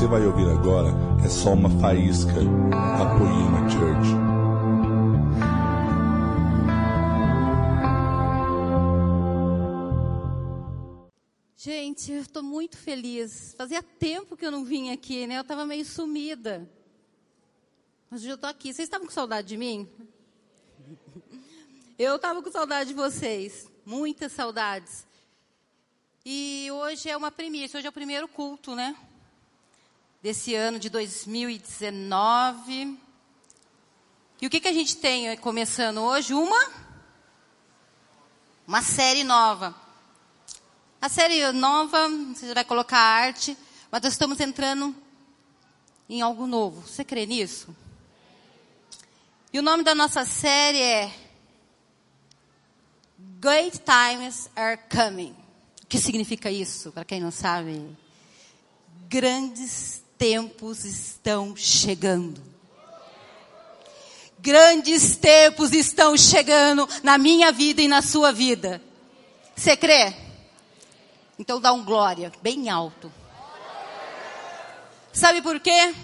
você vai ouvir agora é só uma faísca da Poema Church. Gente, eu estou muito feliz. Fazia tempo que eu não vim aqui, né? Eu estava meio sumida. Mas hoje eu estou aqui. Vocês estavam com saudade de mim? Eu estava com saudade de vocês. Muitas saudades. E hoje é uma premissa. Hoje é o primeiro culto, né? Desse ano de 2019. E o que, que a gente tem começando hoje? Uma? Uma série nova. A série nova, você vai colocar arte, mas nós estamos entrando em algo novo. Você crê nisso? E o nome da nossa série é Great Times Are Coming. O que significa isso, para quem não sabe? Grandes tempos estão chegando. Grandes tempos estão chegando na minha vida e na sua vida. Você crê? Então dá um glória, bem alto. Sabe por quê?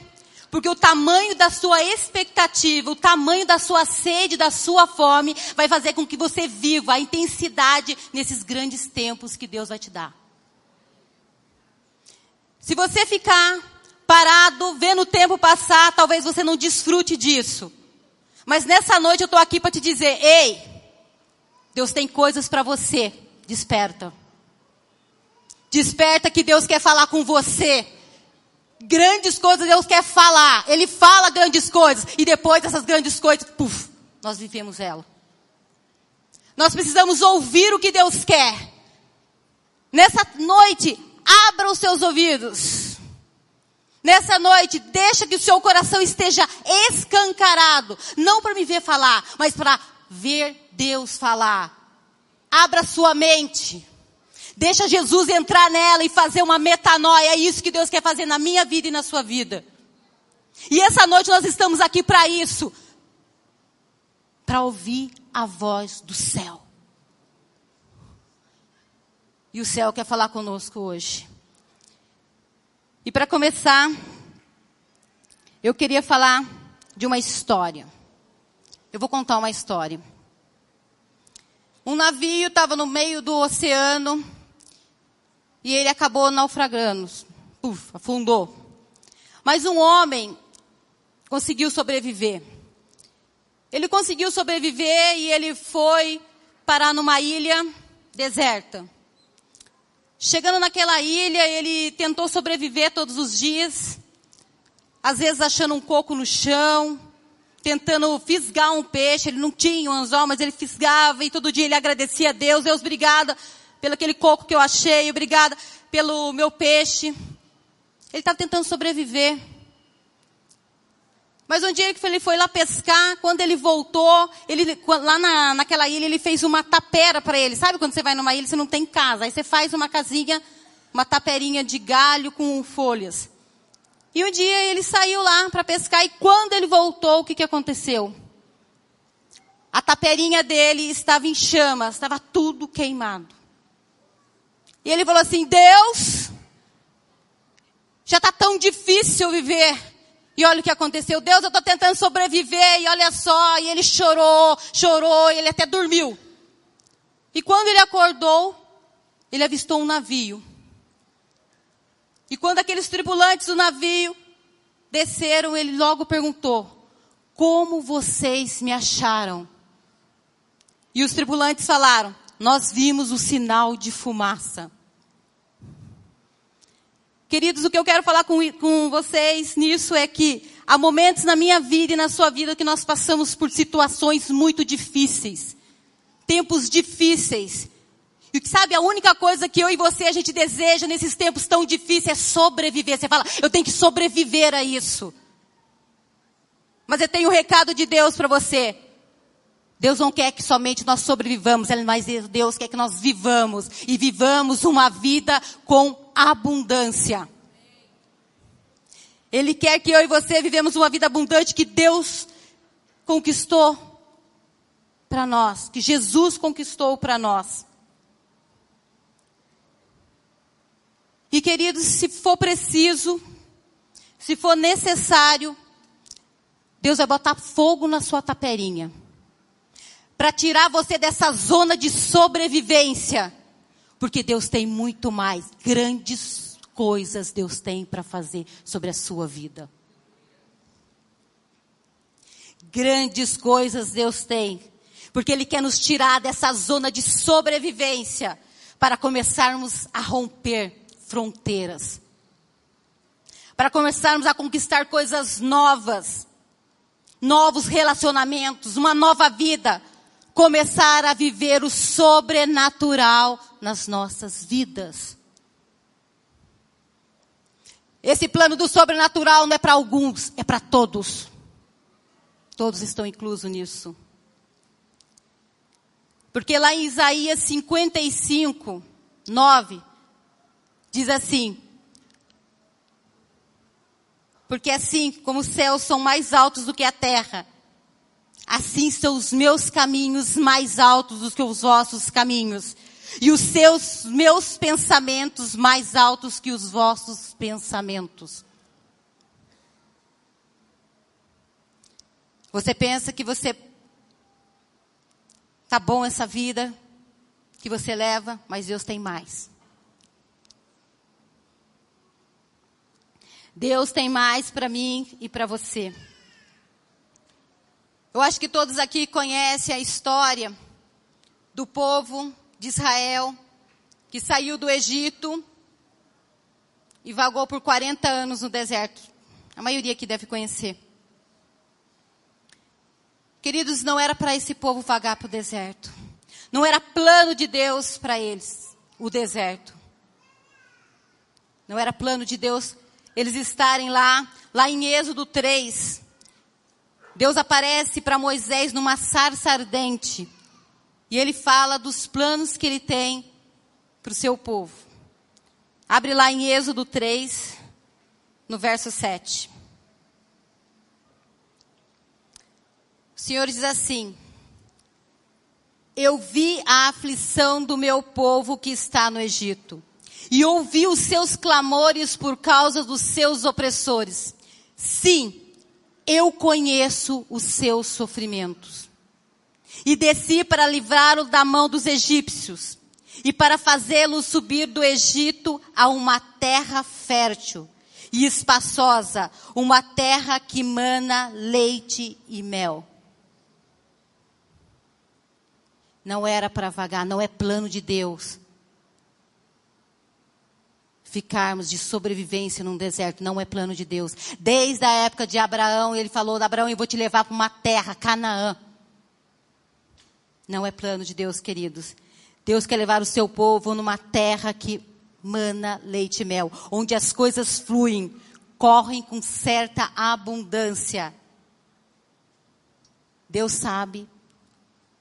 Porque o tamanho da sua expectativa, o tamanho da sua sede, da sua fome, vai fazer com que você viva a intensidade nesses grandes tempos que Deus vai te dar. Se você ficar parado, vendo o tempo passar, talvez você não desfrute disso. Mas nessa noite eu estou aqui para te dizer: ei, Deus tem coisas para você. Desperta. Desperta que Deus quer falar com você. Grandes coisas Deus quer falar. Ele fala grandes coisas. E depois dessas grandes coisas, puf, nós vivemos ela. Nós precisamos ouvir o que Deus quer. Nessa noite, abra os seus ouvidos. Nessa noite, deixa que o seu coração esteja escancarado. Não para me ver falar, mas para ver Deus falar. Abra sua mente. Deixa Jesus entrar nela e fazer uma metanoia. É isso que Deus quer fazer na minha vida e na sua vida. E essa noite nós estamos aqui para isso. Para ouvir a voz do céu. E o céu quer falar conosco hoje. E para começar, eu queria falar de uma história. Eu vou contar uma história. Um navio estava no meio do oceano e ele acabou naufragando. Puf, afundou. Mas um homem conseguiu sobreviver. Ele conseguiu sobreviver e ele foi parar numa ilha deserta. Chegando naquela ilha, ele tentou sobreviver todos os dias, às vezes achando um coco no chão, tentando fisgar um peixe, ele não tinha um anzol, mas ele fisgava e todo dia ele agradecia a Deus, Deus obrigada pelo aquele coco que eu achei, obrigada pelo meu peixe. Ele estava tentando sobreviver. Mas um dia ele foi lá pescar, quando ele voltou, ele, lá na, naquela ilha, ele fez uma tapera para ele. Sabe quando você vai numa ilha você não tem casa? Aí você faz uma casinha, uma taperinha de galho com folhas. E um dia ele saiu lá para pescar e quando ele voltou, o que, que aconteceu? A taperinha dele estava em chamas, estava tudo queimado. E ele falou assim: Deus, já está tão difícil viver. E olha o que aconteceu. Deus, eu estou tentando sobreviver. E olha só. E ele chorou, chorou. E ele até dormiu. E quando ele acordou, ele avistou um navio. E quando aqueles tripulantes do navio desceram, ele logo perguntou: Como vocês me acharam? E os tripulantes falaram: Nós vimos o sinal de fumaça. Queridos, o que eu quero falar com, com vocês nisso é que há momentos na minha vida e na sua vida que nós passamos por situações muito difíceis. Tempos difíceis. E sabe, a única coisa que eu e você a gente deseja nesses tempos tão difíceis é sobreviver. Você fala, eu tenho que sobreviver a isso. Mas eu tenho um recado de Deus para você. Deus não quer que somente nós sobrevivamos, mas Deus quer que nós vivamos e vivamos uma vida com abundância. Ele quer que eu e você vivemos uma vida abundante que Deus conquistou para nós, que Jesus conquistou para nós. E queridos, se for preciso, Se for necessário, Deus vai botar fogo na sua taperinha. Para tirar você dessa zona de sobrevivência. Porque Deus tem muito mais. Grandes coisas Deus tem para fazer sobre a sua vida. Grandes coisas Deus tem. Porque Ele quer nos tirar dessa zona de sobrevivência. Para começarmos a romper fronteiras. Para começarmos a conquistar coisas novas. Novos relacionamentos, uma nova vida. Começar a viver o sobrenatural nas nossas vidas. Esse plano do sobrenatural não é para alguns, é para todos. Todos estão inclusos nisso. Porque lá em Isaías 55, 9, diz assim: Porque assim como os céus são mais altos do que a terra, assim são os meus caminhos mais altos do que os vossos caminhos, e os seus meus pensamentos mais altos que os vossos pensamentos. Você pensa que você tá bom essa vida que você leva, mas Deus tem mais. Deus tem mais para mim e para você. Eu acho que todos aqui conhecem a história do povo de Israel que saiu do Egito e vagou por 40 anos no deserto. A maioria aqui deve conhecer. Queridos, não era para esse povo vagar para o deserto. Não era plano de Deus para eles, o deserto. Não era plano de Deus eles estarem lá, lá em Êxodo 3. Deus aparece para Moisés numa sarça ardente. E ele fala dos planos que ele tem para o seu povo. Abre lá em Êxodo 3, no verso 7. Senhor diz assim: Eu vi a aflição do meu povo que está no Egito, e ouvi os seus clamores por causa dos seus opressores. Sim, eu conheço os seus sofrimentos. E desci para livrá-lo da mão dos egípcios, e para fazê-lo subir do Egito a uma terra fértil e espaçosa, uma terra que mana leite e mel. Não era para vagar, não é plano de Deus. Ficarmos de sobrevivência num deserto não é plano de Deus. Desde a época de Abraão, ele falou: Abraão, eu vou te levar para uma terra, Canaã. Não é plano de Deus, queridos. Deus quer levar o seu povo numa terra que mana leite e mel, onde as coisas fluem, correm com certa abundância. Deus sabe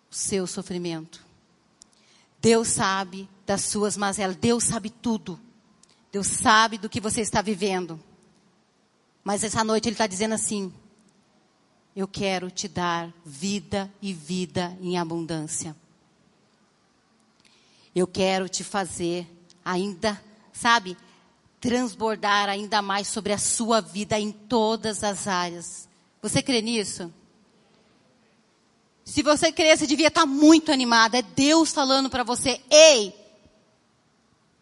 seu sofrimento. Deus sabe das suas mazelas. Deus sabe tudo. Deus sabe do que você está vivendo. Mas essa noite Ele está dizendo assim: Eu quero te dar vida e vida em abundância. Eu quero te fazer ainda, sabe, transbordar ainda mais sobre a sua vida em todas as áreas. Você crê nisso? Se você crer, você devia estar muito animado. É Deus falando para você: ei,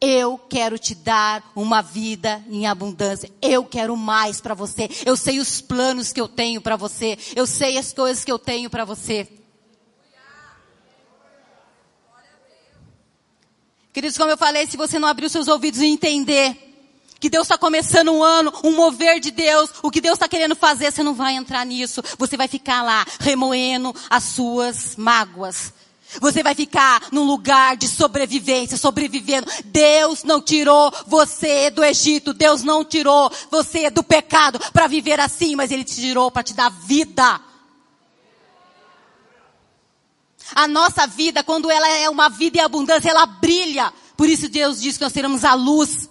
eu quero te dar uma vida em abundância. Eu quero mais para você. Eu sei os planos que eu tenho para você. Eu sei as coisas que eu tenho para você. Queridos, como eu falei, se você não abrir os seus ouvidos e entender que Deus está começando um ano, um mover de Deus, o que Deus está querendo fazer, você não vai entrar nisso. Você vai ficar lá remoendo as suas mágoas. Você vai ficar num lugar de sobrevivência, sobrevivendo. Deus não tirou você do Egito. Deus não tirou você do pecado para viver assim, mas Ele te tirou para te dar vida. A nossa vida, quando ela é uma vida em abundância, ela brilha. Por isso Deus diz que nós seremos a luz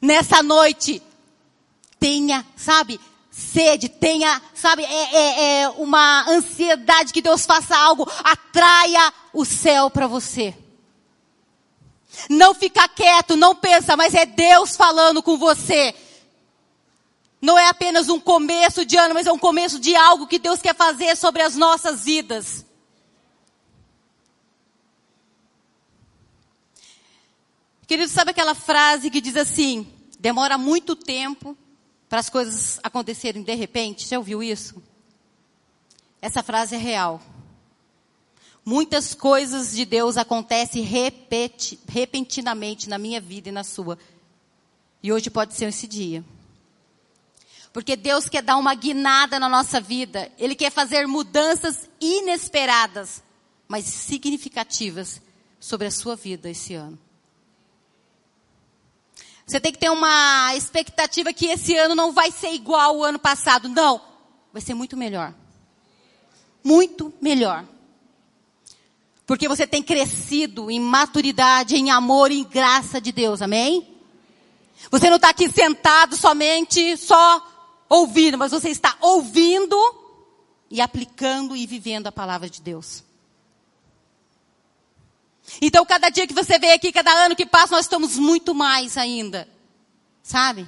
nessa noite, tenha, sabe, sede, tenha, sabe, é, é, é uma ansiedade que Deus faça algo, atraia o céu para você. Não ficar quieto, não pensa, mas é Deus falando com você. Não é apenas um começo de ano, mas é um começo de algo que Deus quer fazer sobre as nossas vidas. Querido, sabe aquela frase que diz assim: demora muito tempo para as coisas acontecerem de repente? Já ouviu isso? Essa frase é real. Muitas coisas de Deus acontecem repeti, repentinamente na minha vida e na sua. E hoje pode ser esse dia. Porque Deus quer dar uma guinada na nossa vida. Ele quer fazer mudanças inesperadas, mas significativas sobre a sua vida esse ano. Você tem que ter uma expectativa que esse ano não vai ser igual ao ano passado. Não. Vai ser muito melhor. Muito melhor. Porque você tem crescido em maturidade, em amor, em graça de Deus. Amém? Você não está aqui sentado somente só ouvindo, mas você está ouvindo e aplicando e vivendo a palavra de Deus. Então, cada dia que você vem aqui, cada ano que passa, nós estamos muito mais ainda. Sabe?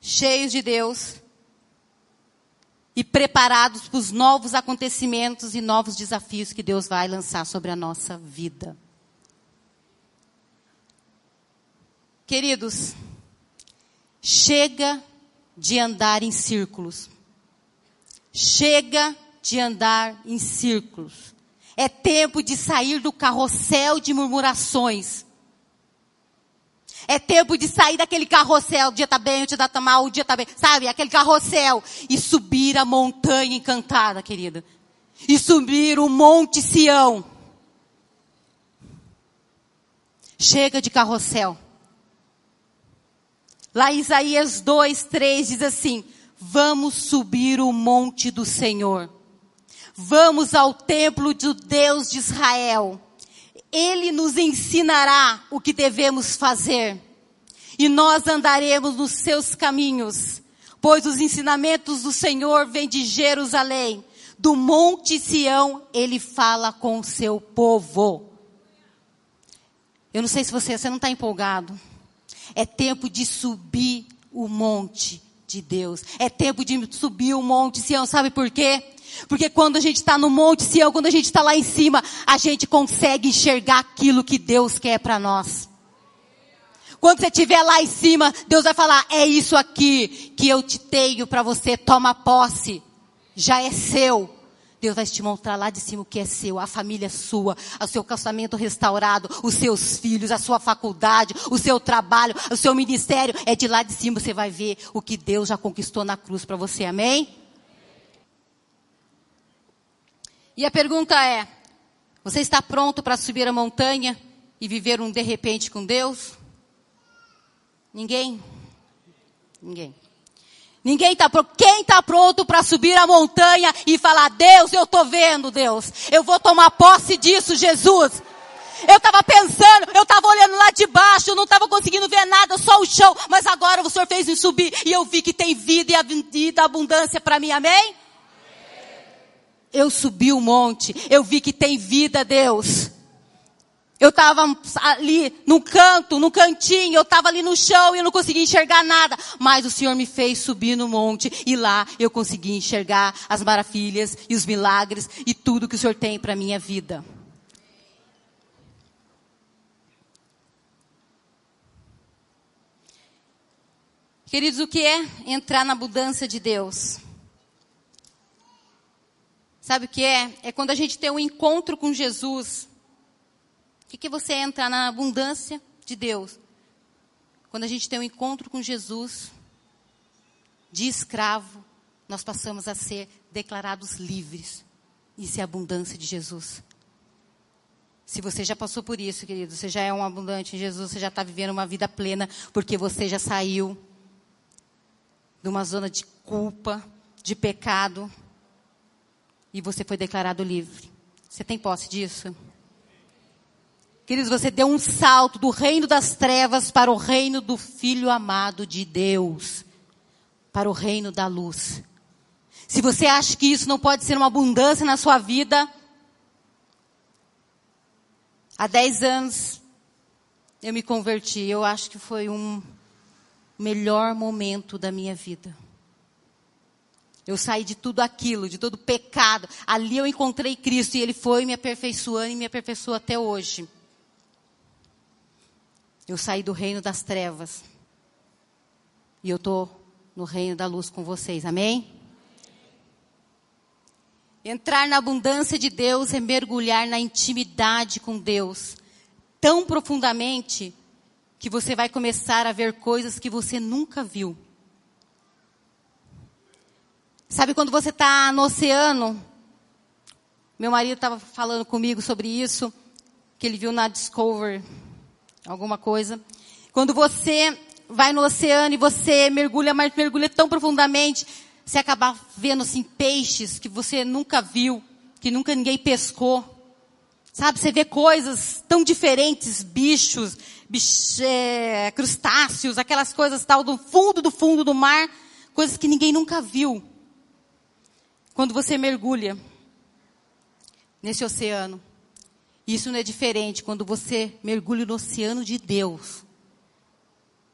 Cheios de Deus. E preparados para os novos acontecimentos e novos desafios que Deus vai lançar sobre a nossa vida. Queridos, chega de andar em círculos. Chega de andar em círculos. É tempo de sair do carrossel de murmurações. É tempo de sair daquele carrossel, o dia tá bem, o dia tá mal, o dia tá bem, sabe? Aquele carrossel. E subir a montanha encantada, querida. E subir o monte Sião. Chega de carrossel. Lá Isaías 2, 3 diz assim: Vamos subir o monte do Senhor Vamos ao templo do Deus de Israel. Ele nos ensinará o que devemos fazer. E nós andaremos nos seus caminhos, pois os ensinamentos do Senhor vêm de Jerusalém. Do monte Sião, ele fala com o seu povo. Eu não sei se você, você não está empolgado. É tempo de subir o monte de Deus. É tempo de subir o monte Sião. Sabe por quê? Porque quando a gente está no Monte Sião, quando a gente está lá em cima, a gente consegue enxergar aquilo que Deus quer para nós. Quando você estiver lá em cima, Deus vai falar: é isso aqui que eu te tenho para você, toma posse. Já é seu. Deus vai te mostrar lá de cima o que é seu, a família sua, o seu casamento restaurado, os seus filhos, a sua faculdade, o seu trabalho, o seu ministério. É de lá de cima você vai ver o que Deus já conquistou na cruz para você. Amém? E a pergunta é: você está pronto para subir a montanha e viver um de repente com Deus? Ninguém? Ninguém. Ninguém está pronto. Quem está pronto para subir a montanha e falar, Deus, eu estou vendo, Deus. Eu vou tomar posse disso, Jesus. Eu estava pensando, eu estava olhando lá de baixo, eu não estava conseguindo ver nada, só o chão. Mas agora o Senhor fez me subir e eu vi que tem vida e vida, abundância para mim, amém? Eu subi o monte, eu vi que tem vida, Deus. Eu estava ali no canto, no cantinho, eu estava ali no chão e eu não conseguia enxergar nada. Mas o Senhor me fez subir no monte e lá eu consegui enxergar as maravilhas e os milagres e tudo que o Senhor tem para a minha vida. Queridos, o que é entrar na abundância de Deus? Sabe o que é? É quando a gente tem um encontro com Jesus. O que, que você entra na abundância de Deus? Quando a gente tem um encontro com Jesus, de escravo, nós passamos a ser declarados livres. Isso é a abundância de Jesus. Se você já passou por isso, querido, você já é um abundante em Jesus, você já está vivendo uma vida plena, porque você já saiu de uma zona de culpa, de pecado, e você foi declarado livre. Você tem posse disso? Queridos, você deu um salto do reino das trevas para o reino do Filho amado de Deus, para o reino da luz. Se você acha que isso não pode ser uma abundância na sua vida, há 10 anos eu me converti. Eu acho que foi um melhor momento da minha vida. Eu saí de tudo aquilo, de todo pecado. Ali eu encontrei Cristo e Ele foi me aperfeiçoando e me aperfeiçoou até hoje. Eu saí do reino das trevas. E eu estou no reino da luz com vocês. Amém? Entrar na abundância de Deus é mergulhar na intimidade com Deus tão profundamente que você vai começar a ver coisas que você nunca viu. Sabe quando você está no oceano? Meu marido estava falando comigo sobre isso, que ele viu na Discover, alguma coisa. Quando você vai no oceano e você mergulha, mas mergulha tão profundamente, você acaba vendo assim peixes que você nunca viu, que nunca ninguém pescou. Sabe, você vê coisas tão diferentes, bichos, bicho, é, crustáceos, aquelas coisas tal do fundo do fundo do mar, coisas que ninguém nunca viu. Quando você mergulha nesse oceano, isso não é diferente quando você mergulha no oceano de Deus.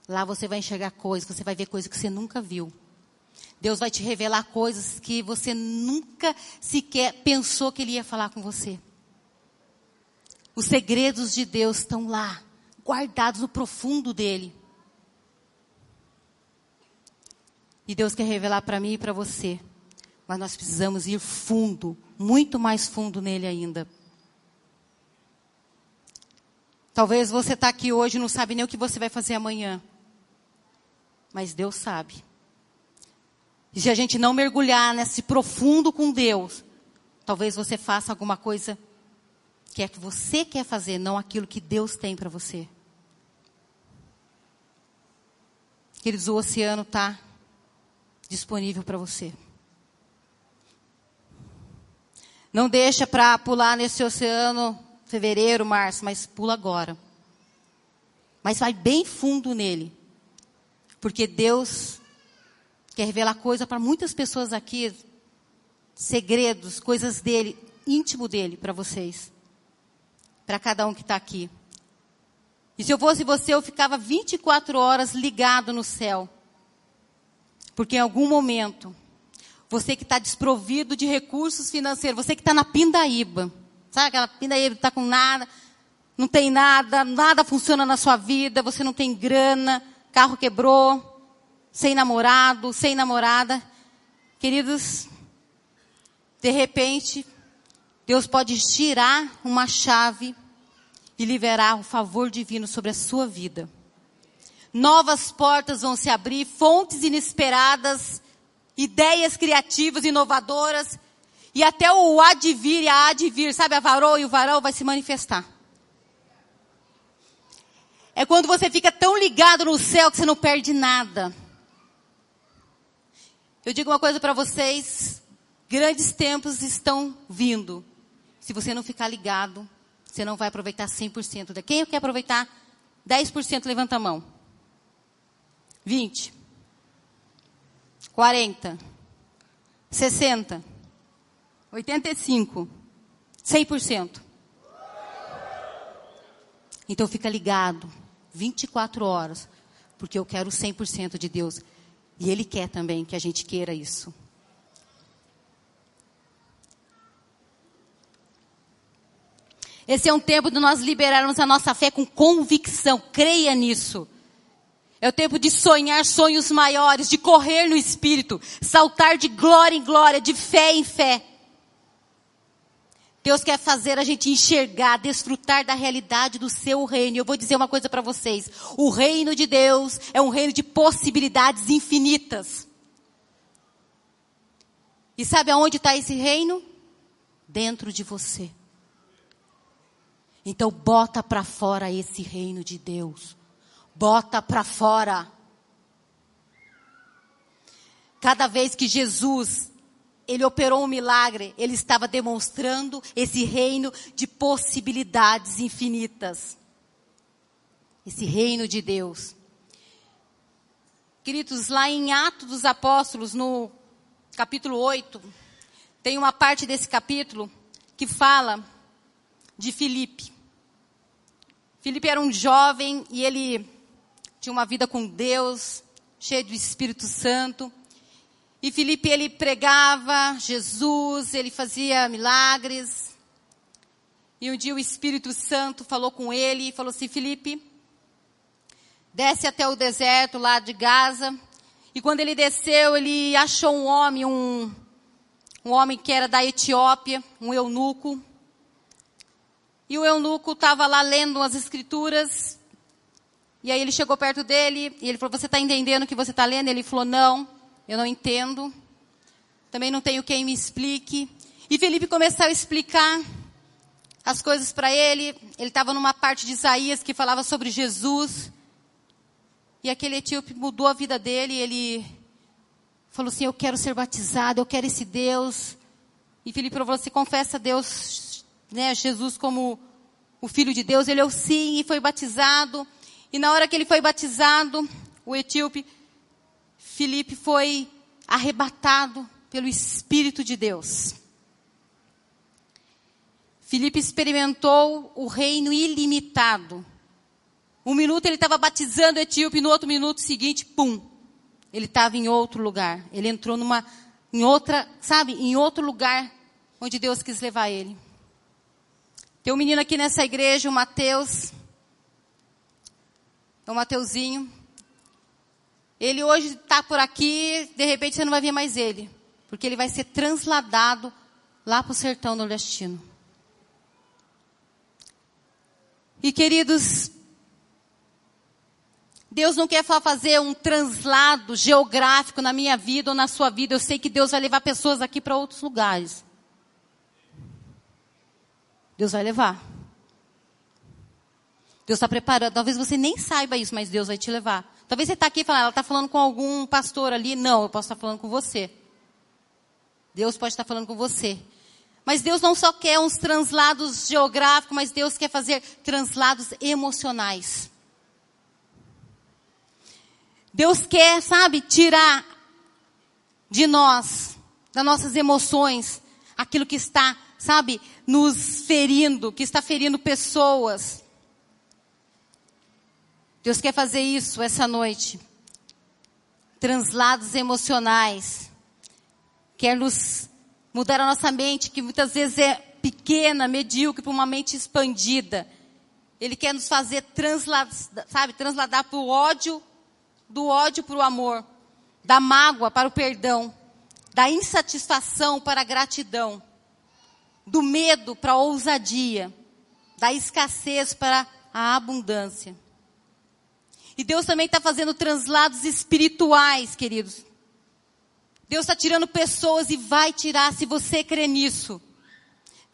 Lá você vai enxergar coisas, você vai ver coisas que você nunca viu. Deus vai te revelar coisas que você nunca sequer pensou que Ele ia falar com você. Os segredos de Deus estão lá, guardados no profundo dele. E Deus quer revelar para mim e para você. Mas nós precisamos ir fundo, muito mais fundo nele ainda. Talvez você está aqui hoje e não sabe nem o que você vai fazer amanhã. Mas Deus sabe. E se a gente não mergulhar nesse profundo com Deus, talvez você faça alguma coisa que é que você quer fazer, não aquilo que Deus tem para você. Queridos, o oceano está disponível para você. Não deixa para pular nesse oceano fevereiro, março, mas pula agora. Mas vai bem fundo nele. Porque Deus quer revelar coisa para muitas pessoas aqui, segredos, coisas dele, íntimo dele para vocês para cada um que está aqui. E se eu fosse você, eu ficava 24 horas ligado no céu. Porque em algum momento, você que está desprovido de recursos financeiros, você que está na pindaíba, sabe aquela pindaíba que está com nada, não tem nada, nada funciona na sua vida, você não tem grana, carro quebrou, sem namorado, sem namorada. Queridos, de repente, Deus pode tirar uma chave e liberar o favor divino sobre a sua vida. Novas portas vão se abrir, fontes inesperadas, ideias criativas, inovadoras, e até o advir e a advir, sabe, a varou e o varão vai se manifestar. É quando você fica tão ligado no céu que você não perde nada. Eu digo uma coisa para vocês, grandes tempos estão vindo. Se você não ficar ligado, você não vai aproveitar 100% da. Quem quer aproveitar 10%? Levanta a mão. 20. 40. 60. 85. 100%. Então fica ligado 24 horas, porque eu quero 100% de Deus. E Ele quer também que a gente queira isso. Esse é um tempo de nós liberarmos a nossa fé com convicção. Creia nisso. É o tempo de sonhar sonhos maiores, de correr no espírito, saltar de glória em glória, de fé em fé. Deus quer fazer a gente enxergar, desfrutar da realidade do seu reino. Eu vou dizer uma coisa para vocês. O reino de Deus é um reino de possibilidades infinitas. E sabe aonde está esse reino? Dentro de você. Então bota para fora esse reino de Deus. Bota para fora. Cada vez que Jesus ele operou um milagre, ele estava demonstrando esse reino de possibilidades infinitas. Esse reino de Deus. Queridos, lá em Atos dos Apóstolos, no capítulo 8, tem uma parte desse capítulo que fala de Filipe. Filipe era um jovem e ele tinha uma vida com Deus, cheio do Espírito Santo. E Filipe ele pregava Jesus, ele fazia milagres. E um dia o Espírito Santo falou com ele e falou assim: Filipe, desce até o deserto lá de Gaza. E quando ele desceu, ele achou um homem, um, um homem que era da Etiópia, um eunuco. E o eunuco estava lá lendo as escrituras. E aí ele chegou perto dele e ele falou: Você está entendendo o que você está lendo? Ele falou: Não eu não entendo, também não tenho quem me explique. E Felipe começou a explicar as coisas para ele. Ele estava numa parte de Isaías que falava sobre Jesus. E aquele etíope mudou a vida dele. Ele falou assim: Eu quero ser batizado, eu quero esse Deus. E Felipe falou: Você confessa Deus, né, Jesus como o Filho de Deus? Ele o sim e foi batizado. E na hora que ele foi batizado, o etíope Filipe foi arrebatado pelo Espírito de Deus. Filipe experimentou o reino ilimitado. Um minuto ele estava batizando o etíope, no outro minuto seguinte, pum, ele estava em outro lugar. Ele entrou numa, em outra, sabe, em outro lugar onde Deus quis levar ele. Tem um menino aqui nessa igreja, o Mateus. O Mateuzinho. Ele hoje está por aqui, de repente você não vai ver mais ele. Porque ele vai ser transladado lá para o sertão nordestino. E queridos, Deus não quer fazer um translado geográfico na minha vida ou na sua vida. Eu sei que Deus vai levar pessoas aqui para outros lugares. Deus vai levar. Deus está preparando. Talvez você nem saiba isso, mas Deus vai te levar. Talvez você está aqui e fala, ela está falando com algum pastor ali. Não, eu posso estar falando com você. Deus pode estar falando com você. Mas Deus não só quer uns translados geográficos, mas Deus quer fazer translados emocionais. Deus quer, sabe, tirar de nós, das nossas emoções, aquilo que está, sabe, nos ferindo, que está ferindo pessoas. Deus quer fazer isso essa noite. Translados emocionais. Quer nos mudar a nossa mente, que muitas vezes é pequena, medíocre, para uma mente expandida. Ele quer nos fazer transladar, sabe, transladar para o ódio, do ódio para o amor, da mágoa para o perdão, da insatisfação para a gratidão, do medo para a ousadia, da escassez para a abundância. E Deus também está fazendo translados espirituais, queridos. Deus está tirando pessoas e vai tirar se você crê nisso.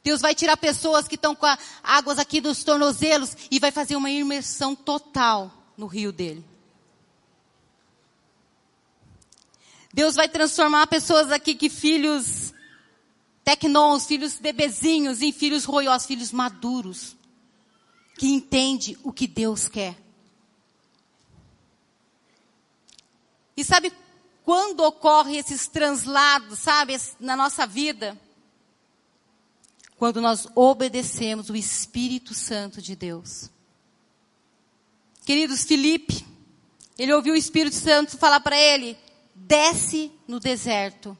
Deus vai tirar pessoas que estão com águas aqui dos tornozelos e vai fazer uma imersão total no rio dele. Deus vai transformar pessoas aqui que filhos tecnons, filhos bebezinhos, em filhos roiós, filhos maduros, que entende o que Deus quer. E sabe quando ocorre esses translados, sabe, na nossa vida? Quando nós obedecemos o Espírito Santo de Deus. Queridos, Felipe, ele ouviu o Espírito Santo falar para ele: desce no deserto.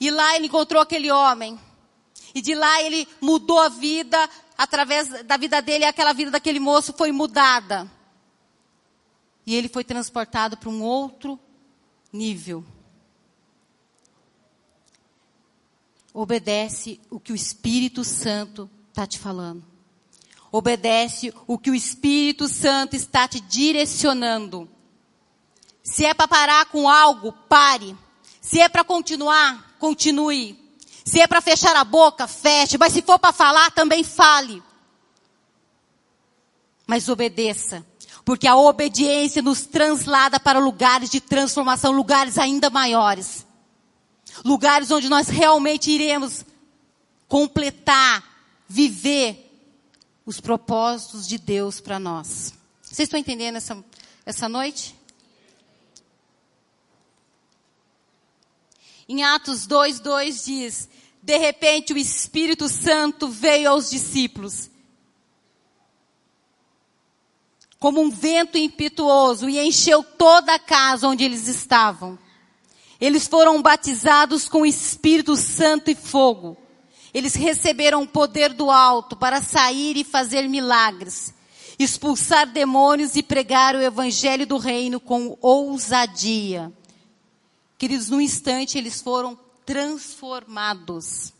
E lá ele encontrou aquele homem. E de lá ele mudou a vida, através da vida dele, aquela vida daquele moço foi mudada. E ele foi transportado para um outro nível. Obedece o que o Espírito Santo está te falando. Obedece o que o Espírito Santo está te direcionando. Se é para parar com algo, pare. Se é para continuar, continue. Se é para fechar a boca, feche. Mas se for para falar, também fale. Mas obedeça. Porque a obediência nos translada para lugares de transformação, lugares ainda maiores. Lugares onde nós realmente iremos completar, viver os propósitos de Deus para nós. Vocês estão entendendo essa, essa noite? Em Atos 2, 2 diz: De repente o Espírito Santo veio aos discípulos como um vento impetuoso e encheu toda a casa onde eles estavam. Eles foram batizados com Espírito Santo e fogo. Eles receberam o poder do alto para sair e fazer milagres, expulsar demônios e pregar o evangelho do reino com ousadia. Queridos, no instante eles foram transformados.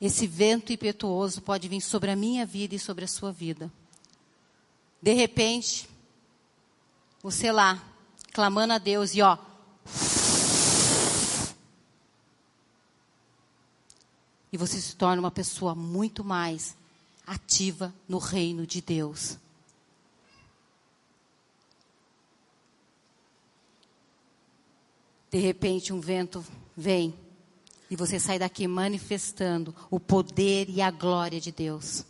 Esse vento impetuoso pode vir sobre a minha vida e sobre a sua vida. De repente, você lá, clamando a Deus e ó. E você se torna uma pessoa muito mais ativa no reino de Deus. De repente, um vento vem e você sai daqui manifestando o poder e a glória de Deus.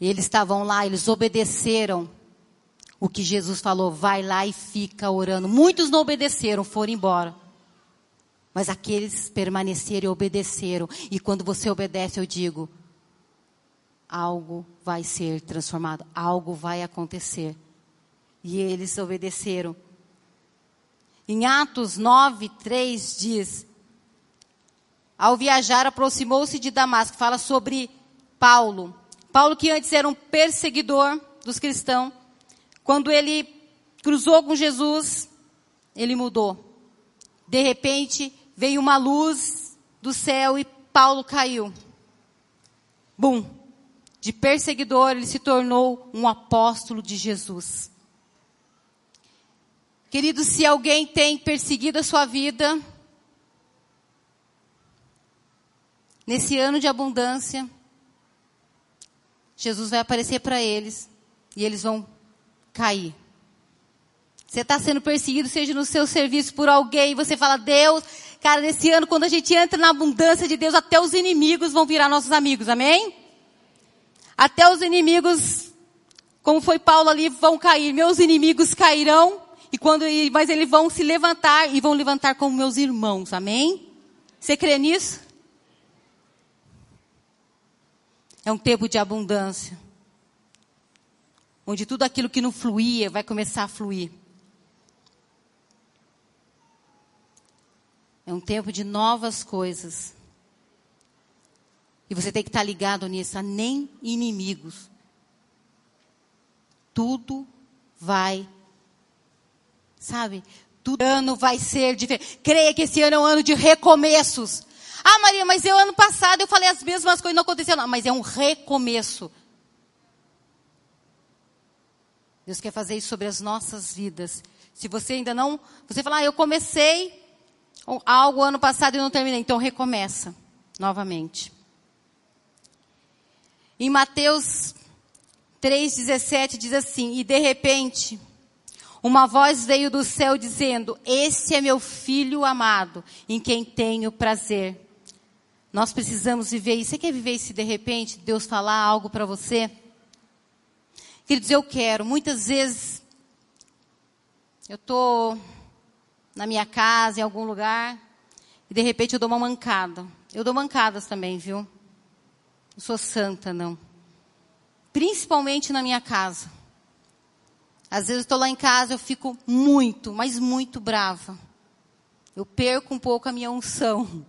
E eles estavam lá, eles obedeceram o que Jesus falou, vai lá e fica orando. Muitos não obedeceram, foram embora. Mas aqueles permaneceram e obedeceram. E quando você obedece, eu digo, algo vai ser transformado, algo vai acontecer. E eles obedeceram. Em Atos 9, 3 diz: Ao viajar, aproximou-se de Damasco. Fala sobre Paulo. Paulo, que antes era um perseguidor dos cristãos, quando ele cruzou com Jesus, ele mudou. De repente, veio uma luz do céu e Paulo caiu. Bum! De perseguidor, ele se tornou um apóstolo de Jesus. Querido, se alguém tem perseguido a sua vida, nesse ano de abundância, Jesus vai aparecer para eles e eles vão cair. Você está sendo perseguido, seja no seu serviço por alguém, você fala, Deus, cara, nesse ano, quando a gente entra na abundância de Deus, até os inimigos vão virar nossos amigos, amém? Até os inimigos, como foi Paulo ali, vão cair. Meus inimigos cairão e quando, mas eles vão se levantar e vão levantar como meus irmãos. Amém? Você crê nisso? É um tempo de abundância. Onde tudo aquilo que não fluía vai começar a fluir. É um tempo de novas coisas. E você tem que estar ligado nisso, a nem inimigos. Tudo vai Sabe? Tudo ano vai ser diferente. Creia que esse ano é um ano de recomeços. Ah, Maria, mas eu ano passado eu falei as mesmas coisas, não aconteceu nada. Mas é um recomeço. Deus quer fazer isso sobre as nossas vidas. Se você ainda não, você falar, ah, eu comecei algo ano passado e não terminei, então recomeça novamente. Em Mateus 3:17 diz assim: "E de repente uma voz veio do céu dizendo: Esse é meu filho amado, em quem tenho prazer. Nós precisamos viver isso. Você quer viver isso de repente Deus falar algo para você? Queridos, eu quero. Muitas vezes eu estou na minha casa, em algum lugar, e de repente eu dou uma mancada. Eu dou mancadas também, viu? Não sou santa, não. Principalmente na minha casa. Às vezes eu estou lá em casa, eu fico muito, mas muito brava. Eu perco um pouco a minha unção.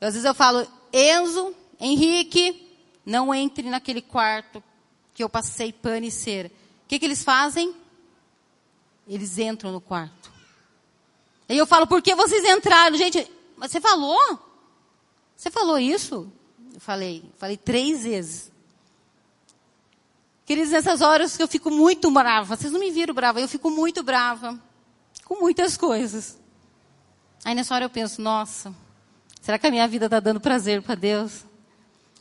Às vezes eu falo, Enzo, Henrique, não entre naquele quarto que eu passei pano e cera. O que, que eles fazem? Eles entram no quarto. Aí eu falo, por que vocês entraram? Gente, mas você falou? Você falou isso? Eu falei, falei três vezes. Queridos, nessas horas que eu fico muito brava, vocês não me viram brava, eu fico muito brava com muitas coisas. Aí nessa hora eu penso, nossa, será que a minha vida está dando prazer para Deus?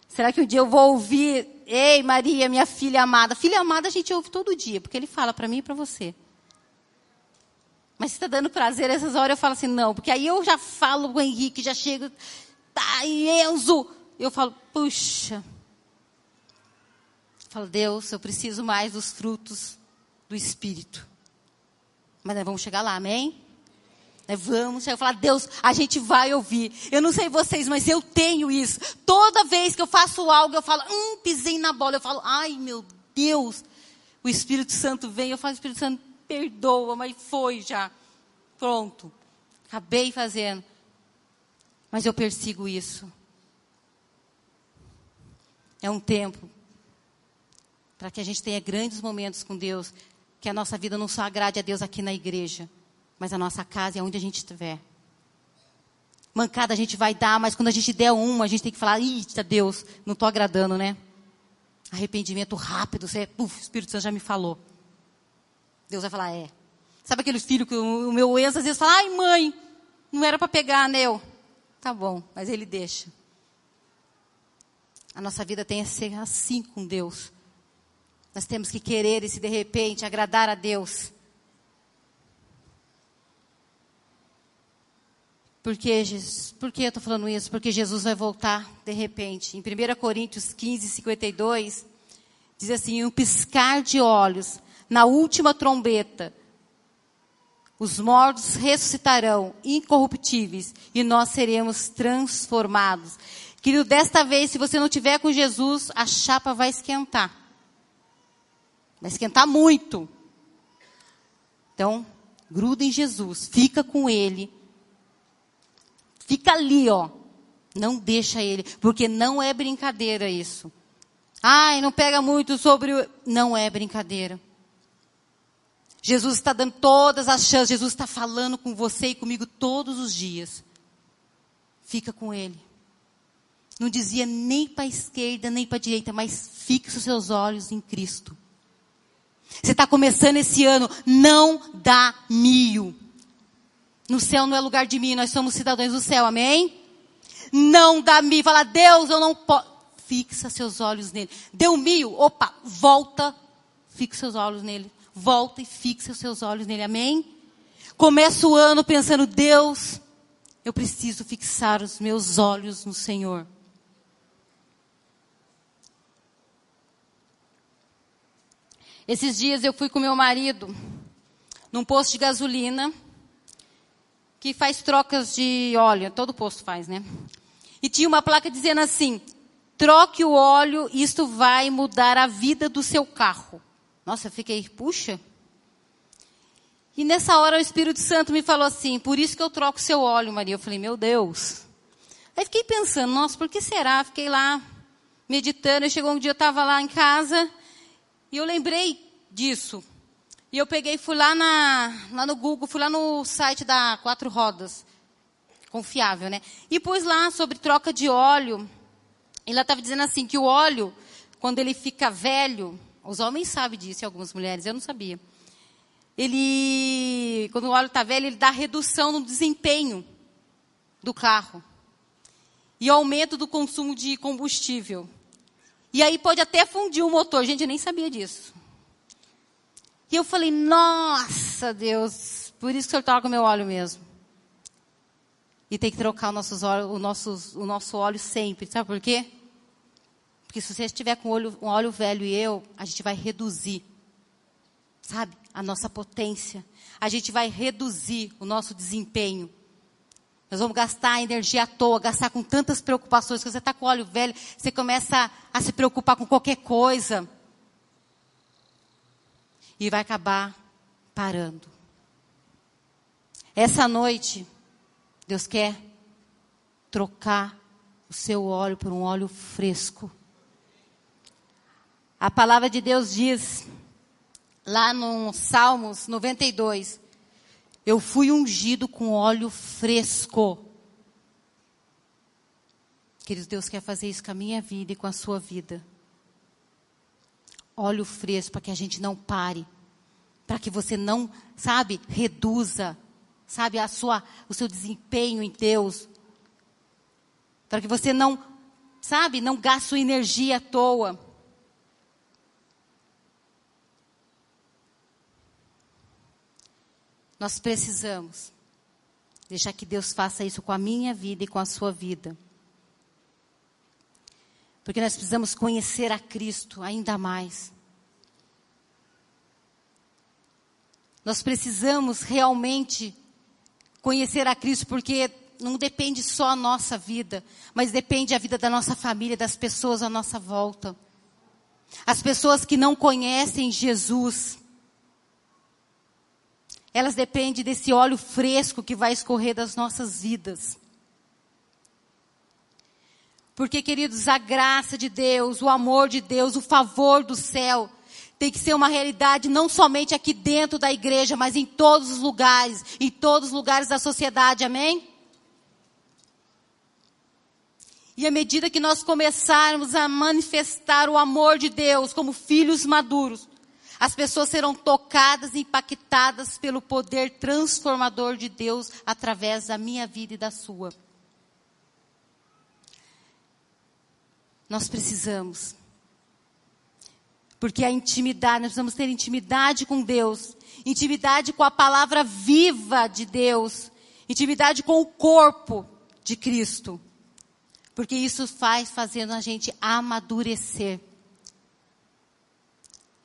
Será que um dia eu vou ouvir, ei Maria, minha filha amada? Filha amada a gente ouve todo dia, porque ele fala para mim e para você. Mas se está dando prazer nessas horas, eu falo assim, não, porque aí eu já falo com o Henrique, já chego, tá, Enzo. Eu falo, puxa, Fala, Deus, eu preciso mais dos frutos do Espírito. Mas nós vamos chegar lá, amém? Né, vamos, eu falar, Deus, a gente vai ouvir. Eu não sei vocês, mas eu tenho isso. Toda vez que eu faço algo, eu falo, hum, pisei na bola. Eu falo, ai meu Deus. O Espírito Santo vem, eu falo, Espírito Santo, perdoa, mas foi já. Pronto. Acabei fazendo. Mas eu persigo isso. É um tempo para que a gente tenha grandes momentos com Deus, que a nossa vida não só agrade a Deus aqui na igreja, mas a nossa casa é onde a gente estiver. Mancada a gente vai dar, mas quando a gente der uma, a gente tem que falar, eita Deus, não estou agradando, né? Arrependimento rápido, você, uf, o Espírito Santo já me falou. Deus vai falar, é. Sabe aquele filho que o, o meu ex às vezes fala, ai mãe, não era para pegar anel. Tá bom, mas ele deixa. A nossa vida tem que ser assim com Deus. Nós temos que querer esse de repente agradar a Deus. Por que, por que eu estou falando isso? Porque Jesus vai voltar de repente. Em 1 Coríntios 15, 52, diz assim: um piscar de olhos, na última trombeta, os mortos ressuscitarão incorruptíveis e nós seremos transformados. Querido, desta vez, se você não tiver com Jesus, a chapa vai esquentar. Vai esquentar muito. Então, gruda em Jesus, fica com Ele Fica ali, ó. Não deixa ele, porque não é brincadeira isso. Ai, não pega muito sobre o... Não é brincadeira. Jesus está dando todas as chances, Jesus está falando com você e comigo todos os dias. Fica com ele. Não dizia nem para a esquerda, nem para a direita, mas fixe os seus olhos em Cristo. Você está começando esse ano, não dá mil. No céu não é lugar de mim, nós somos cidadãos do céu, amém? Não dá mil, fala, Deus, eu não posso. Fixa seus olhos nele. Deu mil, opa, volta, fixa seus olhos nele. Volta e fixa seus olhos nele, amém? Começa o ano pensando, Deus, eu preciso fixar os meus olhos no Senhor. Esses dias eu fui com meu marido num posto de gasolina que faz trocas de óleo, todo posto faz, né? E tinha uma placa dizendo assim: troque o óleo, isto vai mudar a vida do seu carro. Nossa, eu fiquei, puxa. E nessa hora o Espírito Santo me falou assim: por isso que eu troco seu óleo, Maria. Eu falei, meu Deus. Aí fiquei pensando, nossa, por que será? Fiquei lá meditando. E chegou um dia, eu estava lá em casa e eu lembrei disso. E eu peguei, fui lá, na, lá no Google, fui lá no site da Quatro Rodas. Confiável, né? E pus lá sobre troca de óleo. E ela estava dizendo assim, que o óleo, quando ele fica velho, os homens sabem disso, e algumas mulheres, eu não sabia. Ele, quando o óleo está velho, ele dá redução no desempenho do carro. E aumento do consumo de combustível. E aí pode até fundir o motor. Gente, nem sabia disso. E eu falei, nossa Deus, por isso que o senhor troca o meu óleo mesmo. E tem que trocar o, nossos óleo, o, nosso, o nosso óleo sempre. Sabe por quê? Porque se você estiver com óleo, um óleo velho e eu, a gente vai reduzir, sabe, a nossa potência. A gente vai reduzir o nosso desempenho. Nós vamos gastar energia à toa, gastar com tantas preocupações. Quando você está com óleo velho, você começa a se preocupar com qualquer coisa e vai acabar parando. Essa noite, Deus quer trocar o seu óleo por um óleo fresco. A palavra de Deus diz, lá no Salmos 92, eu fui ungido com óleo fresco. Queridos, Deus quer fazer isso com a minha vida e com a sua vida óleo fresco para que a gente não pare, para que você não, sabe, reduza, sabe, a sua, o seu desempenho em Deus, para que você não, sabe, não gaste sua energia à toa. Nós precisamos deixar que Deus faça isso com a minha vida e com a sua vida. Porque nós precisamos conhecer a Cristo ainda mais. Nós precisamos realmente conhecer a Cristo, porque não depende só a nossa vida, mas depende a vida da nossa família, das pessoas à nossa volta. As pessoas que não conhecem Jesus, elas dependem desse óleo fresco que vai escorrer das nossas vidas. Porque, queridos, a graça de Deus, o amor de Deus, o favor do céu, tem que ser uma realidade não somente aqui dentro da igreja, mas em todos os lugares, em todos os lugares da sociedade, amém? E à medida que nós começarmos a manifestar o amor de Deus como filhos maduros, as pessoas serão tocadas impactadas pelo poder transformador de Deus através da minha vida e da sua. Nós precisamos. Porque a intimidade, nós precisamos ter intimidade com Deus, intimidade com a palavra viva de Deus, intimidade com o corpo de Cristo. Porque isso faz fazendo a gente amadurecer.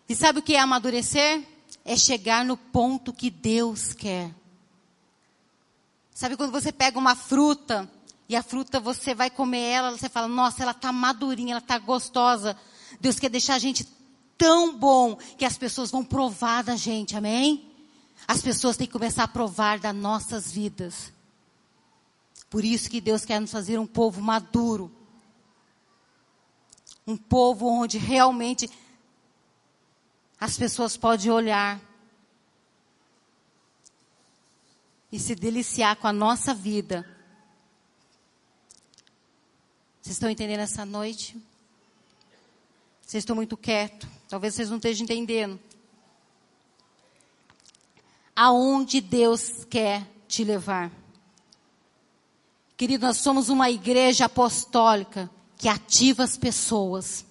E sabe o que é amadurecer? É chegar no ponto que Deus quer. Sabe quando você pega uma fruta e a fruta você vai comer ela, você fala, nossa, ela está madurinha, ela está gostosa. Deus quer deixar a gente tão bom que as pessoas vão provar da gente, amém? As pessoas têm que começar a provar das nossas vidas. Por isso que Deus quer nos fazer um povo maduro. Um povo onde realmente as pessoas podem olhar e se deliciar com a nossa vida. Vocês estão entendendo essa noite? Vocês estão muito quietos. Talvez vocês não estejam entendendo. Aonde Deus quer te levar. Querido, nós somos uma igreja apostólica que ativa as pessoas.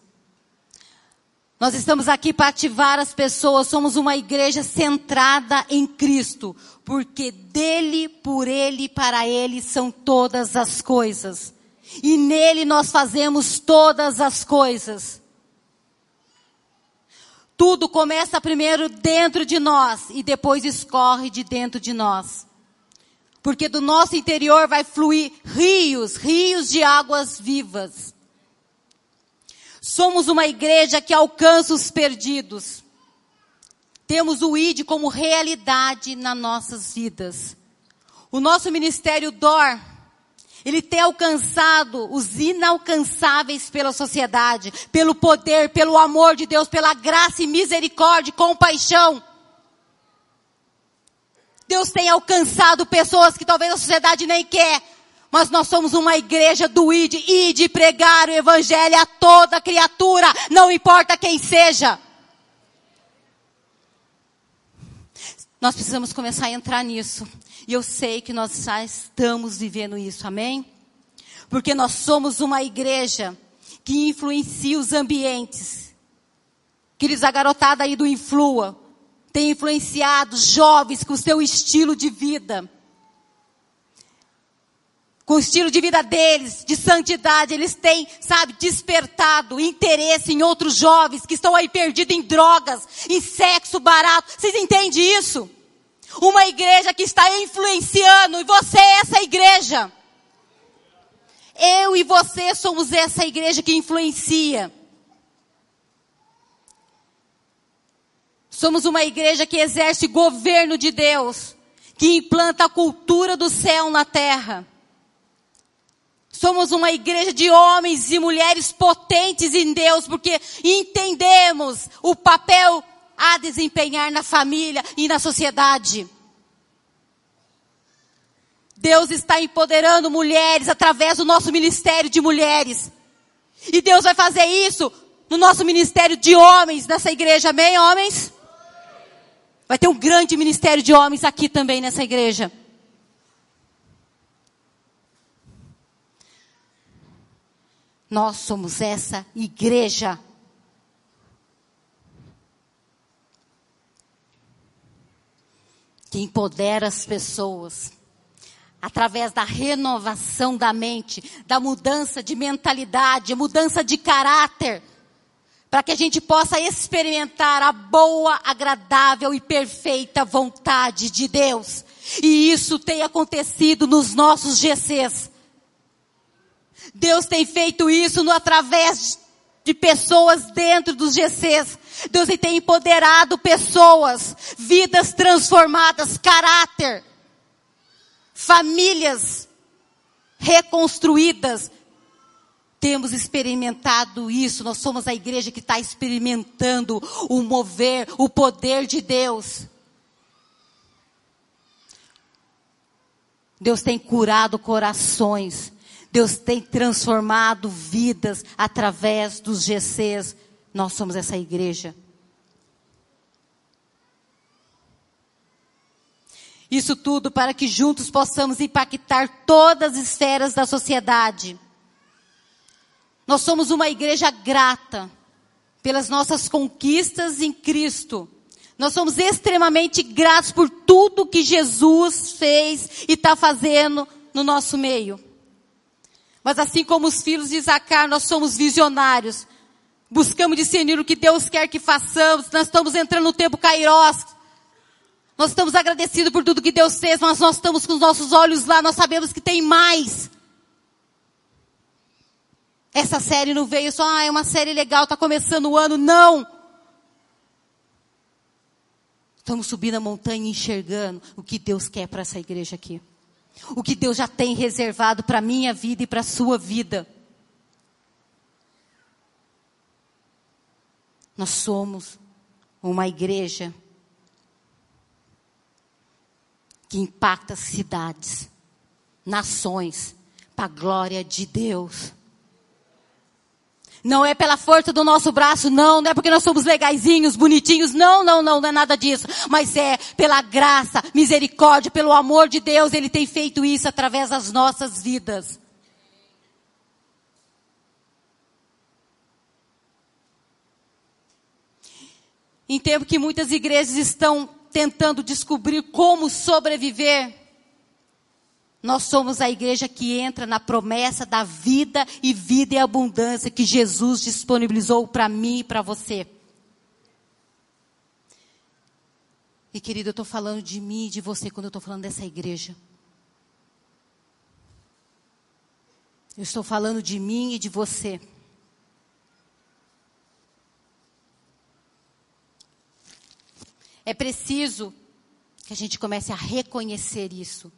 Nós estamos aqui para ativar as pessoas, somos uma igreja centrada em Cristo, porque dele, por ele, para ele são todas as coisas. E nele nós fazemos todas as coisas. Tudo começa primeiro dentro de nós e depois escorre de dentro de nós. Porque do nosso interior vai fluir rios, rios de águas vivas. Somos uma igreja que alcança os perdidos. Temos o ID como realidade nas nossas vidas. O nosso ministério DOR, ele tem alcançado os inalcançáveis pela sociedade, pelo poder, pelo amor de Deus, pela graça e misericórdia, compaixão. Deus tem alcançado pessoas que talvez a sociedade nem quer, mas nós somos uma igreja do ID, e de pregar o evangelho a toda criatura, não importa quem seja. Nós precisamos começar a entrar nisso. E eu sei que nós já estamos vivendo isso, amém? Porque nós somos uma igreja que influencia os ambientes. Queridos, a garotada aí do Influa tem influenciado jovens com seu estilo de vida com o estilo de vida deles, de santidade, eles têm, sabe, despertado interesse em outros jovens que estão aí perdidos em drogas, em sexo barato. Vocês entendem isso? Uma igreja que está influenciando, e você é essa igreja. Eu e você somos essa igreja que influencia. Somos uma igreja que exerce governo de Deus, que implanta a cultura do céu na terra. Somos uma igreja de homens e mulheres potentes em Deus, porque entendemos o papel a desempenhar na família e na sociedade. Deus está empoderando mulheres através do nosso ministério de mulheres. E Deus vai fazer isso no nosso ministério de homens nessa igreja, amém, homens? Vai ter um grande ministério de homens aqui também nessa igreja. Nós somos essa igreja. Que empodera as pessoas através da renovação da mente, da mudança de mentalidade, mudança de caráter, para que a gente possa experimentar a boa, agradável e perfeita vontade de Deus. E isso tem acontecido nos nossos GCs. Deus tem feito isso no através de pessoas dentro dos GCs. Deus tem empoderado pessoas, vidas transformadas, caráter, famílias reconstruídas. Temos experimentado isso, nós somos a igreja que está experimentando o mover, o poder de Deus. Deus tem curado corações. Deus tem transformado vidas através dos GCs. Nós somos essa igreja. Isso tudo para que juntos possamos impactar todas as esferas da sociedade. Nós somos uma igreja grata pelas nossas conquistas em Cristo. Nós somos extremamente gratos por tudo que Jesus fez e está fazendo no nosso meio. Mas assim como os filhos de Isaacar, nós somos visionários. Buscamos discernir o que Deus quer que façamos. Nós estamos entrando no tempo Kairos. Nós estamos agradecidos por tudo que Deus fez, mas nós estamos com os nossos olhos lá, nós sabemos que tem mais. Essa série não veio só, ah, é uma série legal, está começando o ano. Não! Estamos subindo a montanha e enxergando o que Deus quer para essa igreja aqui. O que Deus já tem reservado para a minha vida e para a sua vida. Nós somos uma igreja que impacta cidades, nações, para a glória de Deus. Não é pela força do nosso braço, não, não é porque nós somos legaisinhos, bonitinhos, não, não, não, não é nada disso. Mas é pela graça, misericórdia, pelo amor de Deus, Ele tem feito isso através das nossas vidas. Em tempo que muitas igrejas estão tentando descobrir como sobreviver, nós somos a igreja que entra na promessa da vida e vida e abundância que Jesus disponibilizou para mim e para você. E querido, eu estou falando de mim e de você quando eu estou falando dessa igreja. Eu estou falando de mim e de você. É preciso que a gente comece a reconhecer isso.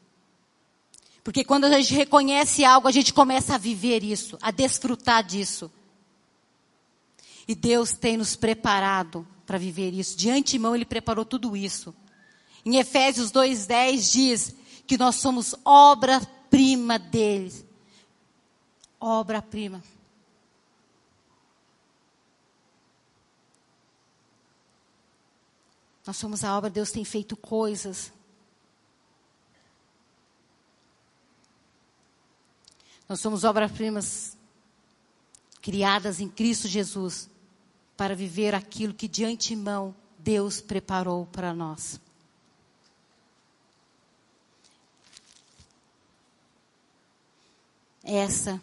Porque quando a gente reconhece algo, a gente começa a viver isso, a desfrutar disso. E Deus tem nos preparado para viver isso. De antemão, Ele preparou tudo isso. Em Efésios 2,10 diz que nós somos obra-prima dele. Obra-prima. Nós somos a obra, Deus tem feito coisas. Nós somos obras-primas criadas em Cristo Jesus para viver aquilo que de antemão Deus preparou para nós. Essa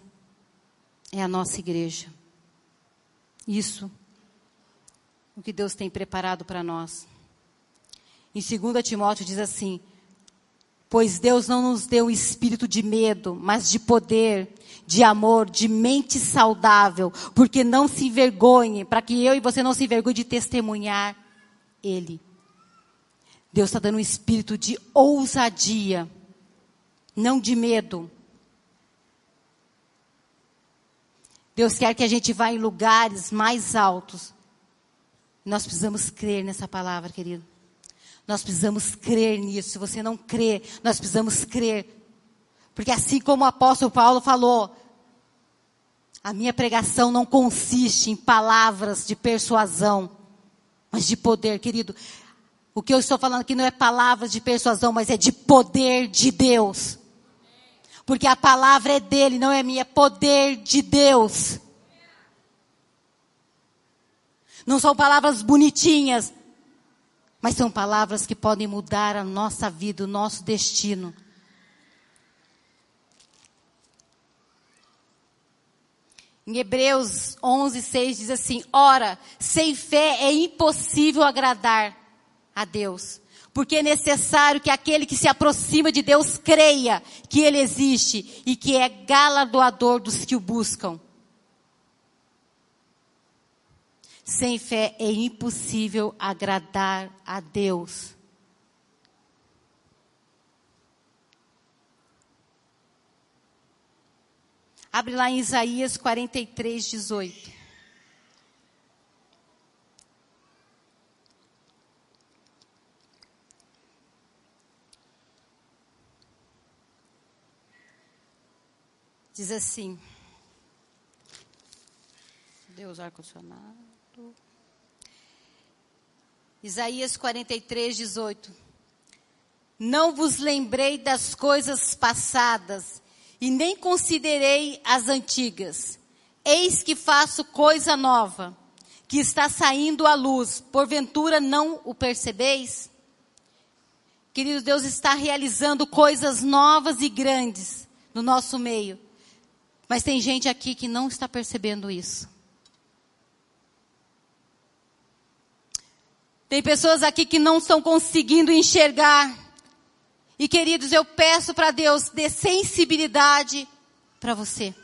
é a nossa igreja. Isso, o que Deus tem preparado para nós. Em 2 Timóteo diz assim: Pois Deus não nos deu espírito de medo, mas de poder, de amor, de mente saudável, porque não se envergonhe, para que eu e você não se envergonhe de testemunhar Ele. Deus está dando um espírito de ousadia, não de medo. Deus quer que a gente vá em lugares mais altos. Nós precisamos crer nessa palavra, querido. Nós precisamos crer nisso. Se você não crê, nós precisamos crer. Porque assim como o apóstolo Paulo falou, a minha pregação não consiste em palavras de persuasão, mas de poder, querido. O que eu estou falando aqui não é palavras de persuasão, mas é de poder de Deus. Porque a palavra é dele, não é minha, é poder de Deus. Não são palavras bonitinhas, mas são palavras que podem mudar a nossa vida, o nosso destino. Em Hebreus 11, 6 diz assim: Ora, sem fé é impossível agradar a Deus, porque é necessário que aquele que se aproxima de Deus creia que Ele existe e que é galardoador dos que o buscam. Sem fé é impossível agradar a Deus. Abre lá em Isaías 43, 18. Diz assim. Deus ar-condicionado. Isaías 43, 18. Não vos lembrei das coisas passadas, e nem considerei as antigas. Eis que faço coisa nova, que está saindo à luz, porventura não o percebeis? Querido Deus está realizando coisas novas e grandes no nosso meio. Mas tem gente aqui que não está percebendo isso. Tem pessoas aqui que não estão conseguindo enxergar. E queridos, eu peço para Deus dê sensibilidade para você.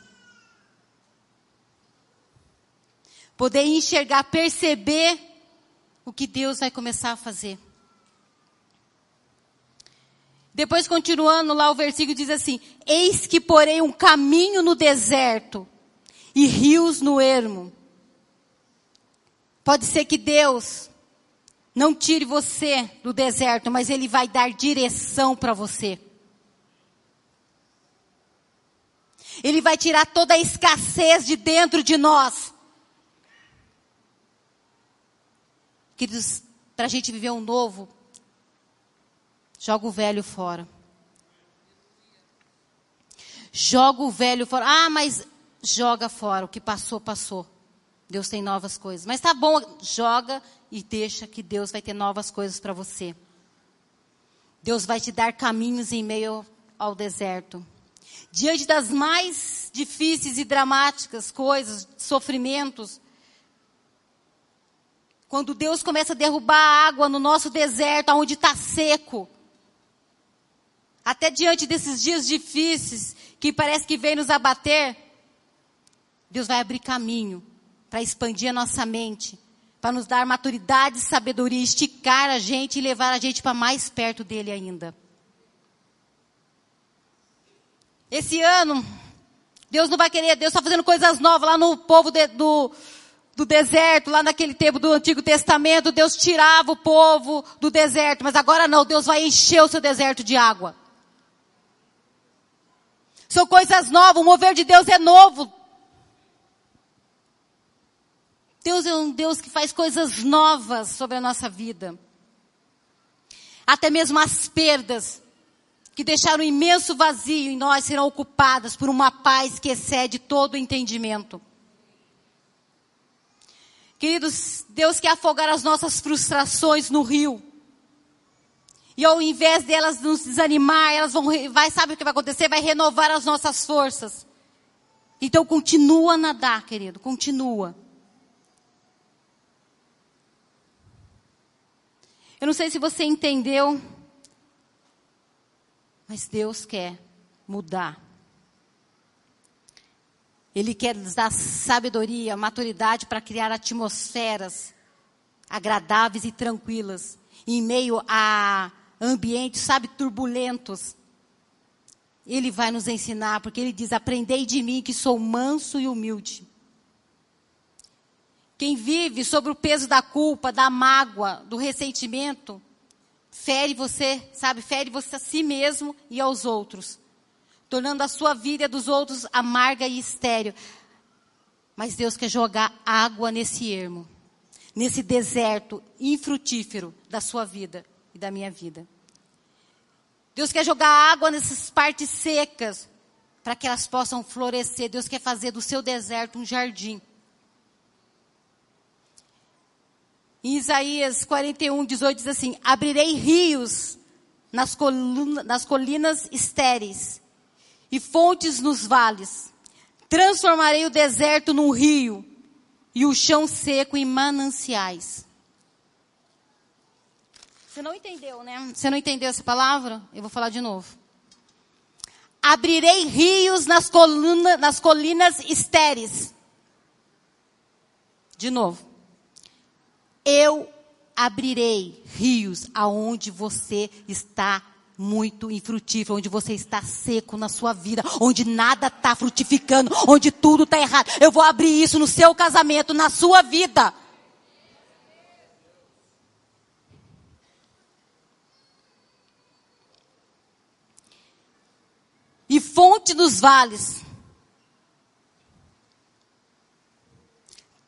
Poder enxergar, perceber o que Deus vai começar a fazer. Depois, continuando lá, o versículo diz assim: Eis que porei um caminho no deserto e rios no ermo. Pode ser que Deus não tire você do deserto, mas Ele vai dar direção para você. Ele vai tirar toda a escassez de dentro de nós. Queridos, para a gente viver um novo, Joga o velho fora. Joga o velho fora. Ah, mas joga fora. O que passou, passou. Deus tem novas coisas. Mas tá bom, joga e deixa que Deus vai ter novas coisas para você. Deus vai te dar caminhos em meio ao deserto. Diante das mais difíceis e dramáticas coisas, sofrimentos, quando Deus começa a derrubar água no nosso deserto, onde está seco, até diante desses dias difíceis, que parece que vem nos abater, Deus vai abrir caminho para expandir a nossa mente, para nos dar maturidade e sabedoria, esticar a gente e levar a gente para mais perto dele ainda. Esse ano, Deus não vai querer, Deus está fazendo coisas novas lá no povo de, do, do deserto, lá naquele tempo do Antigo Testamento, Deus tirava o povo do deserto, mas agora não, Deus vai encher o seu deserto de água. São coisas novas, o mover de Deus é novo. Deus é um Deus que faz coisas novas sobre a nossa vida. Até mesmo as perdas que deixaram um imenso vazio em nós serão ocupadas por uma paz que excede todo o entendimento. Queridos, Deus quer afogar as nossas frustrações no rio. E ao invés delas nos desanimar, elas vão, vai, sabe o que vai acontecer? Vai renovar as nossas forças. Então continua a nadar, querido, continua. Eu não sei se você entendeu, mas Deus quer mudar. Ele quer dar sabedoria, maturidade para criar atmosferas agradáveis e tranquilas em meio a ambientes, sabe, turbulentos. Ele vai nos ensinar, porque ele diz: Aprendei de mim que sou manso e humilde. Quem vive sobre o peso da culpa, da mágoa, do ressentimento, fere você, sabe, fere você a si mesmo e aos outros, tornando a sua vida e a dos outros amarga e estéril. Mas Deus quer jogar água nesse ermo, nesse deserto infrutífero da sua vida e da minha vida. Deus quer jogar água nessas partes secas para que elas possam florescer. Deus quer fazer do seu deserto um jardim. Em Isaías 41, 18 diz assim: Abrirei rios nas, coluna, nas colinas estéreis e fontes nos vales. Transformarei o deserto num rio e o chão seco em mananciais. Você não entendeu, né? Você não entendeu essa palavra? Eu vou falar de novo. Abrirei rios nas, coluna, nas colinas estéreis. De novo. Eu abrirei rios aonde você está muito infrutífero, onde você está seco na sua vida, onde nada está frutificando, onde tudo está errado. Eu vou abrir isso no seu casamento, na sua vida. E fonte dos vales.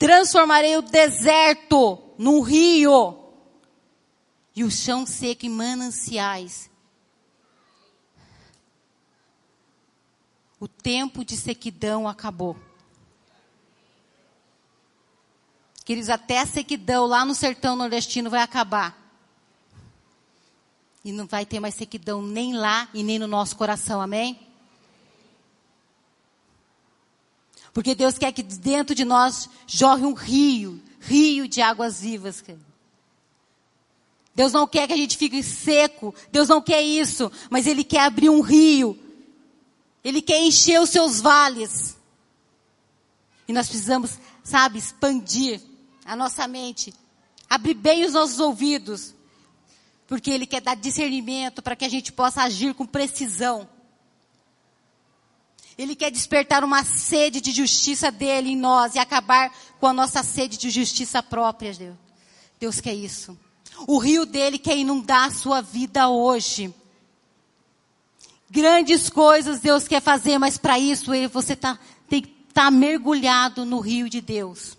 Transformarei o deserto num rio e o chão seco em mananciais. O tempo de sequidão acabou. Queridos, até a sequidão lá no sertão nordestino vai acabar. E não vai ter mais sequidão nem lá e nem no nosso coração, amém? Porque Deus quer que dentro de nós jorre um rio, rio de águas vivas. Deus não quer que a gente fique seco, Deus não quer isso, mas Ele quer abrir um rio ele quer encher os seus vales. E nós precisamos, sabe, expandir a nossa mente, abrir bem os nossos ouvidos, porque Ele quer dar discernimento para que a gente possa agir com precisão. Ele quer despertar uma sede de justiça dele em nós e acabar com a nossa sede de justiça própria, Deus. Deus quer isso. O rio dele quer inundar a sua vida hoje. Grandes coisas Deus quer fazer, mas para isso você tá, tem que estar tá mergulhado no rio de Deus.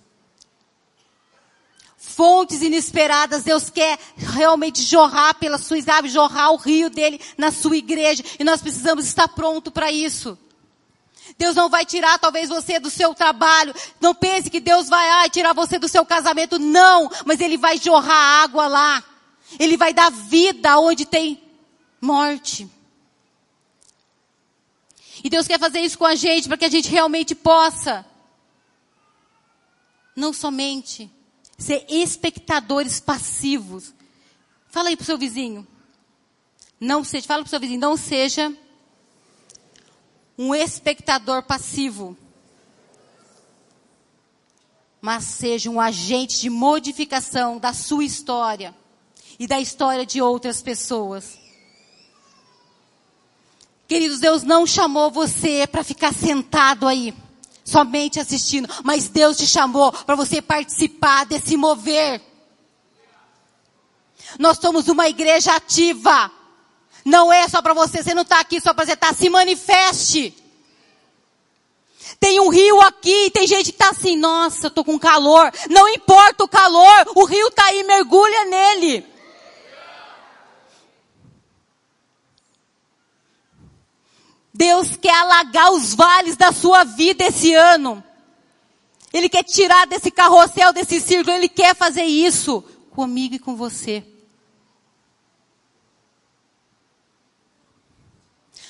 Fontes inesperadas, Deus quer realmente jorrar pela sua, sabe, jorrar o rio dele na sua igreja. E nós precisamos estar pronto para isso. Deus não vai tirar talvez você do seu trabalho. Não pense que Deus vai ai, tirar você do seu casamento. Não, mas Ele vai jorrar água lá. Ele vai dar vida onde tem morte. E Deus quer fazer isso com a gente para que a gente realmente possa não somente ser espectadores passivos. Fala aí pro seu vizinho. Não seja, fala pro seu vizinho, não seja um espectador passivo. Mas seja um agente de modificação da sua história e da história de outras pessoas. Queridos, Deus não chamou você para ficar sentado aí, somente assistindo, mas Deus te chamou para você participar desse mover. Nós somos uma igreja ativa. Não é só para você, você não está aqui só para você estar, tá, se manifeste. Tem um rio aqui, tem gente que está assim, nossa, eu tô com calor. Não importa o calor, o rio está aí, mergulha nele. Deus quer alagar os vales da sua vida esse ano. Ele quer tirar desse carrossel, desse círculo, Ele quer fazer isso comigo e com você.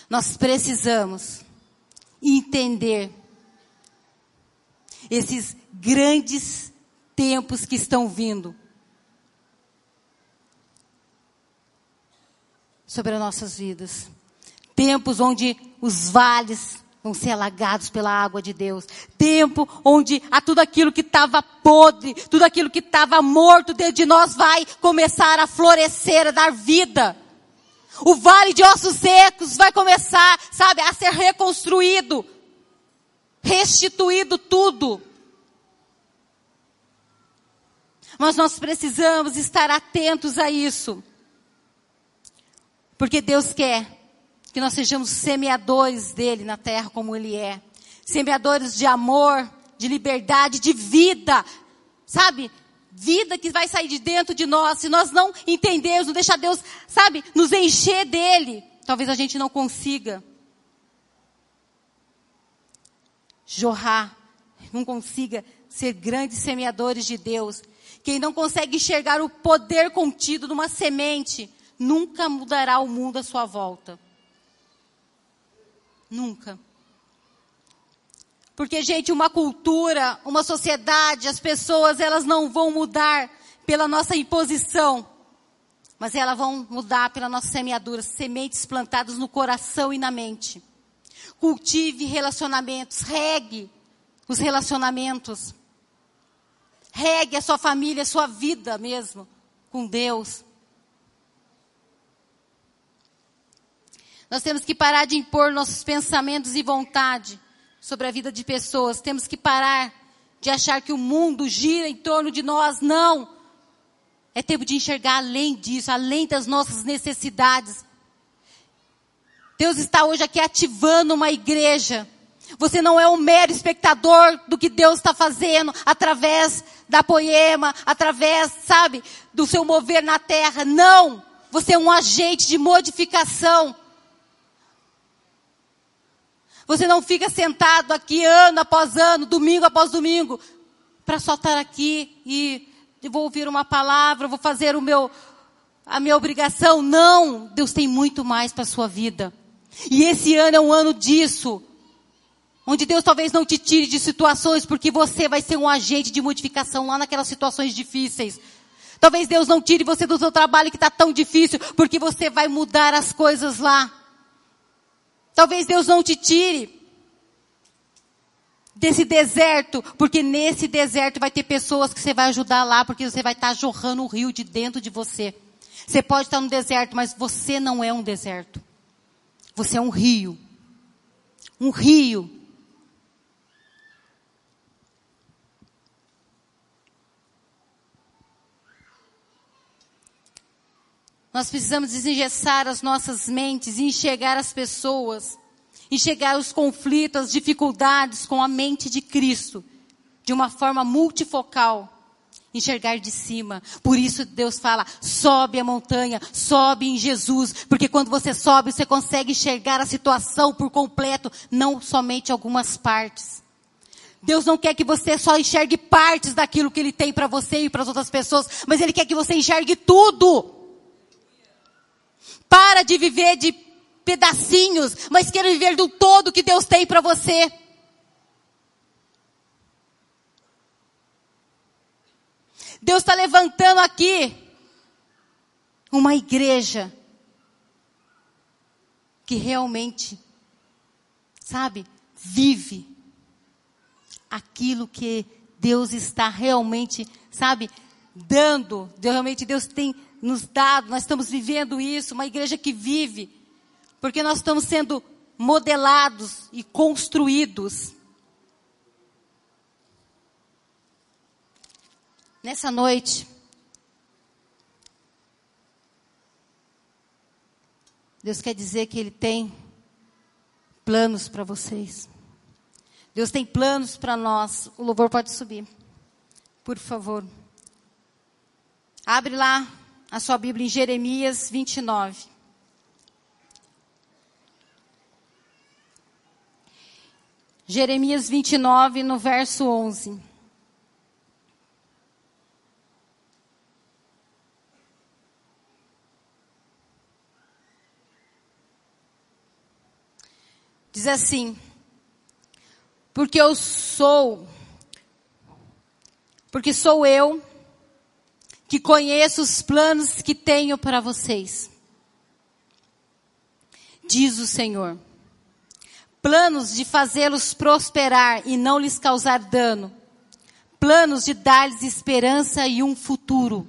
Nós precisamos entender esses grandes tempos que estão vindo sobre as nossas vidas tempos onde os vales vão ser alagados pela água de Deus. Tempo onde a tudo aquilo que estava podre, tudo aquilo que estava morto dentro de nós vai começar a florescer, a dar vida. O vale de ossos secos vai começar, sabe, a ser reconstruído, restituído tudo. Mas nós precisamos estar atentos a isso. Porque Deus quer que nós sejamos semeadores dele na terra como ele é. Semeadores de amor, de liberdade, de vida. Sabe? Vida que vai sair de dentro de nós. Se nós não entendermos, não deixar Deus, sabe, nos encher dele, talvez a gente não consiga jorrar, não consiga ser grandes semeadores de Deus. Quem não consegue enxergar o poder contido numa semente, nunca mudará o mundo à sua volta. Nunca. Porque, gente, uma cultura, uma sociedade, as pessoas, elas não vão mudar pela nossa imposição. Mas elas vão mudar pela nossa semeadura, sementes plantadas no coração e na mente. Cultive relacionamentos, regue os relacionamentos. Regue a sua família, a sua vida mesmo com Deus. Nós temos que parar de impor nossos pensamentos e vontade sobre a vida de pessoas. Temos que parar de achar que o mundo gira em torno de nós. Não. É tempo de enxergar além disso, além das nossas necessidades. Deus está hoje aqui ativando uma igreja. Você não é um mero espectador do que Deus está fazendo através da poema, através, sabe, do seu mover na terra. Não! Você é um agente de modificação. Você não fica sentado aqui ano após ano, domingo após domingo, para só estar aqui e vou ouvir uma palavra, vou fazer o meu, a minha obrigação. Não! Deus tem muito mais para a sua vida. E esse ano é um ano disso. Onde Deus talvez não te tire de situações, porque você vai ser um agente de modificação lá naquelas situações difíceis. Talvez Deus não tire você do seu trabalho que está tão difícil, porque você vai mudar as coisas lá. Talvez Deus não te tire desse deserto, porque nesse deserto vai ter pessoas que você vai ajudar lá, porque você vai estar jorrando o rio de dentro de você. Você pode estar no deserto, mas você não é um deserto. Você é um rio. Um rio. Nós precisamos desengessar as nossas mentes e enxergar as pessoas, enxergar os conflitos, as dificuldades com a mente de Cristo, de uma forma multifocal, enxergar de cima. Por isso Deus fala, sobe a montanha, sobe em Jesus, porque quando você sobe, você consegue enxergar a situação por completo, não somente algumas partes. Deus não quer que você só enxergue partes daquilo que Ele tem para você e para as outras pessoas, mas Ele quer que você enxergue tudo. Para de viver de pedacinhos, mas queira viver do todo que Deus tem para você. Deus está levantando aqui uma igreja que realmente, sabe, vive aquilo que Deus está realmente, sabe, dando. Realmente Deus tem nos dado, nós estamos vivendo isso, uma igreja que vive, porque nós estamos sendo modelados e construídos. Nessa noite, Deus quer dizer que Ele tem planos para vocês. Deus tem planos para nós. O louvor pode subir, por favor. Abre lá a sua Bíblia em Jeremias 29. Jeremias 29, no verso 11. Diz assim: Porque eu sou, porque sou eu que conheço os planos que tenho para vocês. Diz o Senhor. Planos de fazê-los prosperar e não lhes causar dano. Planos de dar-lhes esperança e um futuro.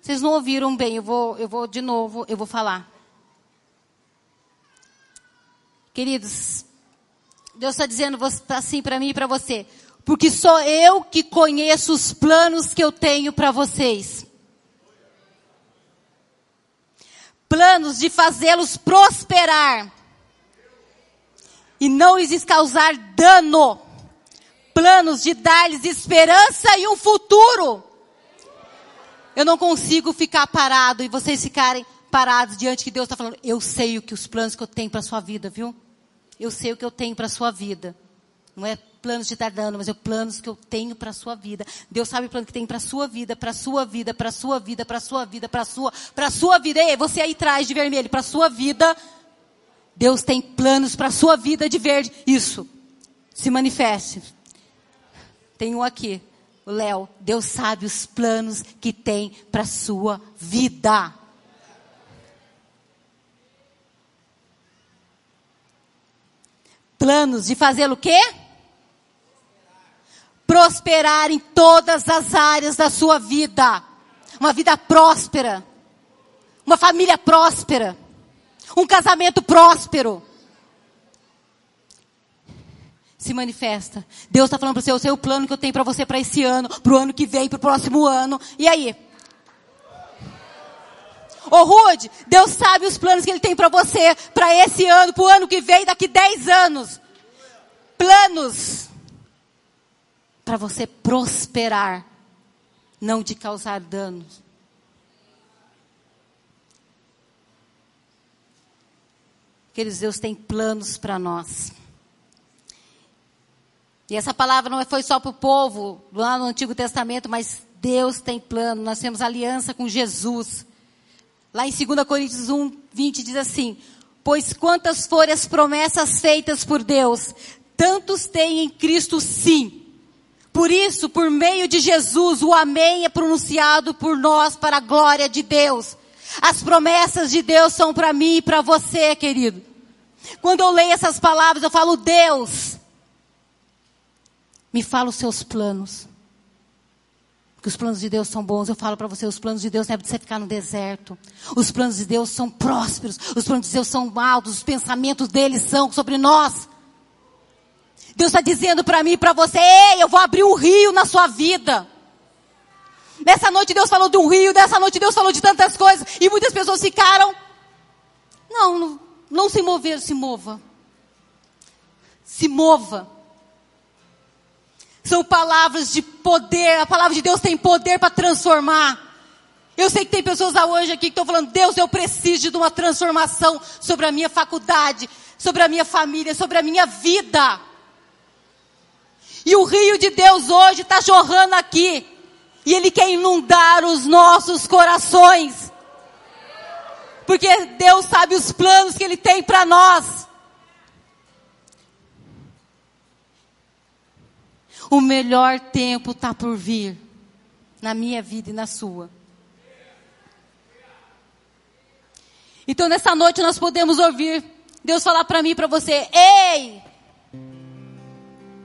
Vocês não ouviram bem, eu vou, eu vou de novo, eu vou falar. Queridos, Deus está dizendo assim para mim e para você porque sou eu que conheço os planos que eu tenho para vocês. Planos de fazê-los prosperar e não lhes causar dano. Planos de dar-lhes esperança e um futuro. Eu não consigo ficar parado e vocês ficarem parados diante que Deus está falando. Eu sei o que os planos que eu tenho para sua vida, viu? Eu sei o que eu tenho para sua vida. Não é planos de estar dando, mas é planos que eu tenho para a sua vida. Deus sabe o plano que tem para a sua vida, para a sua vida, para a sua vida, para a sua vida, para a sua, para a sua vida. Ei, você aí atrás de vermelho, para a sua vida. Deus tem planos para a sua vida de verde. Isso. Se manifeste. Tem um aqui. Léo, Deus sabe os planos que tem para sua vida. Planos de fazer o quê? Prosperar em todas as áreas da sua vida. Uma vida próspera. Uma família próspera. Um casamento próspero se manifesta. Deus está falando para você, eu sei o plano que eu tenho para você para esse ano, para o ano que vem, para o próximo ano. E aí? Ô Rude, Deus sabe os planos que Ele tem para você, para esse ano, para o ano que vem, daqui 10 anos. Planos para você prosperar, não de causar danos. Queridos, Deus tem planos para nós. E essa palavra não foi só para o povo lá no Antigo Testamento, mas Deus tem plano. Nós temos aliança com Jesus. Lá em 2 Coríntios 1, 20 diz assim: Pois quantas forem as promessas feitas por Deus, tantos têm em Cristo sim. Por isso, por meio de Jesus, o Amém é pronunciado por nós para a glória de Deus. As promessas de Deus são para mim e para você, querido. Quando eu leio essas palavras, eu falo, Deus, me fala os seus planos. Porque os planos de Deus são bons. Eu falo para você, os planos de Deus não é para você ficar no deserto. Os planos de Deus são prósperos. Os planos de Deus são altos. Os pensamentos dele são sobre nós. Deus está dizendo para mim e para você, ei, eu vou abrir um rio na sua vida. Nessa noite Deus falou de um rio, nessa noite Deus falou de tantas coisas. E muitas pessoas ficaram, não, não, não se mover, se mova. Se mova. São palavras de poder. A palavra de Deus tem poder para transformar. Eu sei que tem pessoas hoje aqui que estão falando, Deus, eu preciso de uma transformação sobre a minha faculdade, sobre a minha família, sobre a minha vida. O rio de Deus hoje está jorrando aqui. E Ele quer inundar os nossos corações. Porque Deus sabe os planos que Ele tem para nós. O melhor tempo está por vir na minha vida e na sua. Então nessa noite nós podemos ouvir Deus falar para mim e para você: Ei,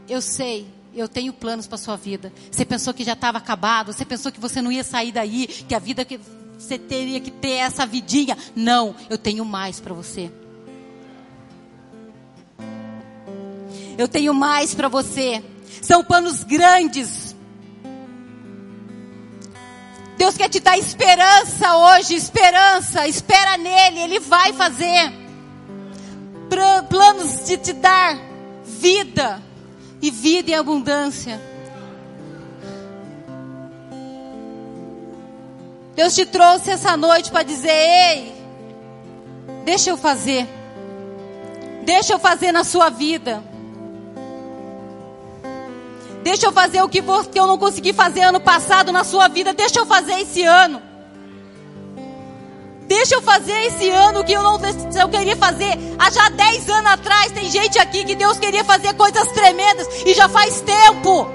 eu sei, eu tenho planos para sua vida. Você pensou que já estava acabado? Você pensou que você não ia sair daí? Que a vida que você teria que ter essa vidinha? Não, eu tenho mais para você. Eu tenho mais para você. São planos grandes. Deus quer te dar esperança hoje, esperança, espera nele, ele vai fazer. Planos de te dar vida e vida em abundância. Deus te trouxe essa noite para dizer: ei, deixa eu fazer, deixa eu fazer na sua vida. Deixa eu fazer o que, eu não consegui fazer ano passado na sua vida. Deixa eu fazer esse ano. Deixa eu fazer esse ano que eu não eu queria fazer. Há já 10 anos atrás tem gente aqui que Deus queria fazer coisas tremendas e já faz tempo.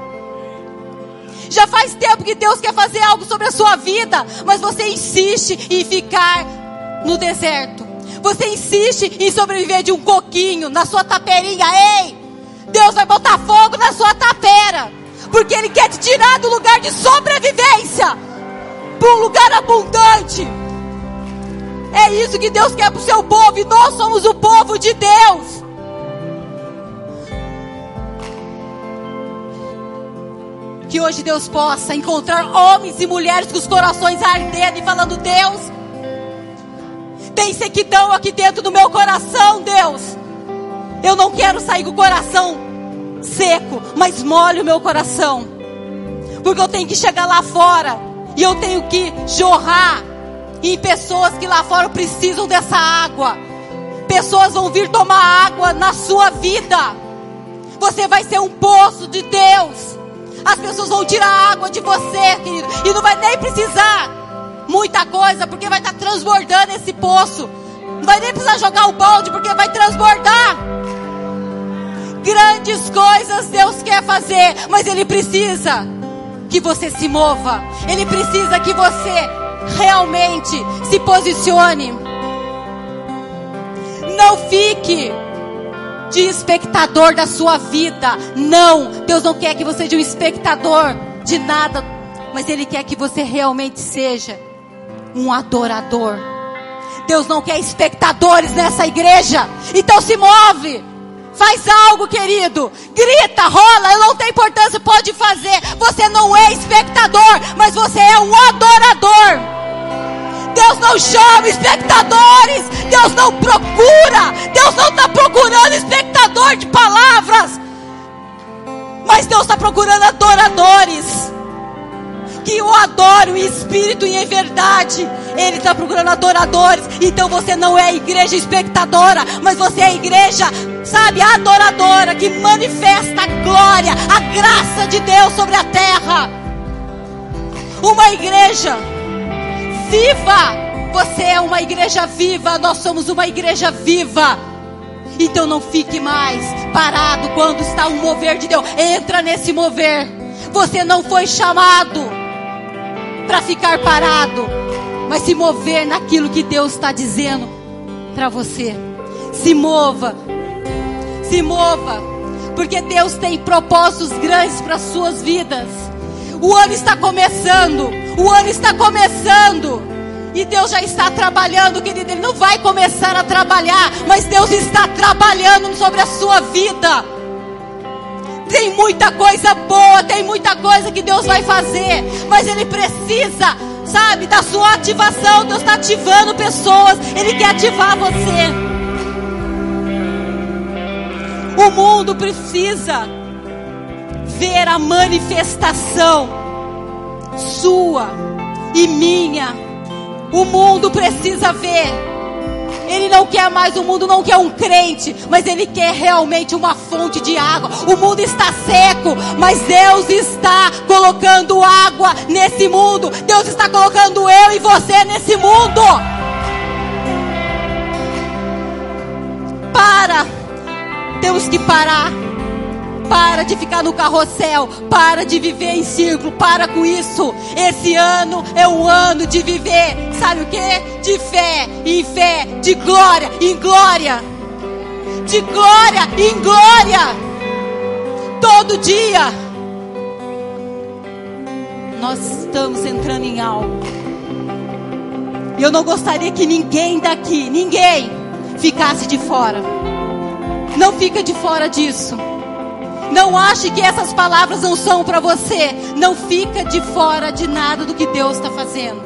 Já faz tempo que Deus quer fazer algo sobre a sua vida, mas você insiste em ficar no deserto. Você insiste em sobreviver de um coquinho na sua taperinha. Ei! Deus vai botar fogo na sua tapera. Porque Ele quer te tirar do lugar de sobrevivência para um lugar abundante. É isso que Deus quer para o seu povo. E nós somos o povo de Deus. Que hoje Deus possa encontrar homens e mulheres com os corações ardendo e falando: Deus, tem sequidão aqui dentro do meu coração, Deus. Eu não quero sair com o coração seco, mas molhe o meu coração. Porque eu tenho que chegar lá fora e eu tenho que jorrar em pessoas que lá fora precisam dessa água. Pessoas vão vir tomar água na sua vida. Você vai ser um poço de Deus. As pessoas vão tirar água de você, querido, e não vai nem precisar muita coisa, porque vai estar transbordando esse poço. Não vai nem precisar jogar o balde, porque vai transbordar. Grandes coisas Deus quer fazer, mas Ele precisa que você se mova. Ele precisa que você realmente se posicione. Não fique de espectador da sua vida. Não, Deus não quer que você seja um espectador de nada, mas Ele quer que você realmente seja um adorador. Deus não quer espectadores nessa igreja. Então se move. Faz algo, querido. Grita, rola, não tem importância, pode fazer. Você não é espectador, mas você é um adorador. Deus não chama espectadores. Deus não procura. Deus não está procurando espectador de palavras. Mas Deus está procurando adoradores que o adoram em espírito e em verdade. Ele está procurando adoradores. Então você não é igreja espectadora, mas você é igreja, sabe, adoradora, que manifesta a glória, a graça de Deus sobre a terra. Uma igreja viva. Você é uma igreja viva, nós somos uma igreja viva. Então não fique mais parado quando está o mover de Deus. Entra nesse mover. Você não foi chamado para ficar parado, mas se mover naquilo que Deus está dizendo para você. Se mova, se mova, porque Deus tem propósitos grandes para suas vidas. O ano está começando, o ano está começando. E Deus já está trabalhando, querido. Ele não vai começar a trabalhar, mas Deus está trabalhando sobre a sua vida. Tem muita coisa boa, tem muita coisa que Deus vai fazer, mas Ele precisa, sabe, da sua ativação. Deus está ativando pessoas, Ele quer ativar você. O mundo precisa ver a manifestação sua e minha. O mundo precisa ver ele não quer mais, o mundo não quer um crente, mas ele quer realmente uma fonte de água. O mundo está seco, mas Deus está colocando água nesse mundo. Deus está colocando eu e você nesse mundo. Para. Temos que parar para de ficar no carrossel. Para de viver em círculo. Para com isso. Esse ano é um ano de viver. Sabe o que? De fé em fé. De glória em glória. De glória em glória. Todo dia. Nós estamos entrando em algo. E eu não gostaria que ninguém daqui, ninguém, ficasse de fora. Não fica de fora disso. Não ache que essas palavras não são para você. Não fica de fora de nada do que Deus está fazendo.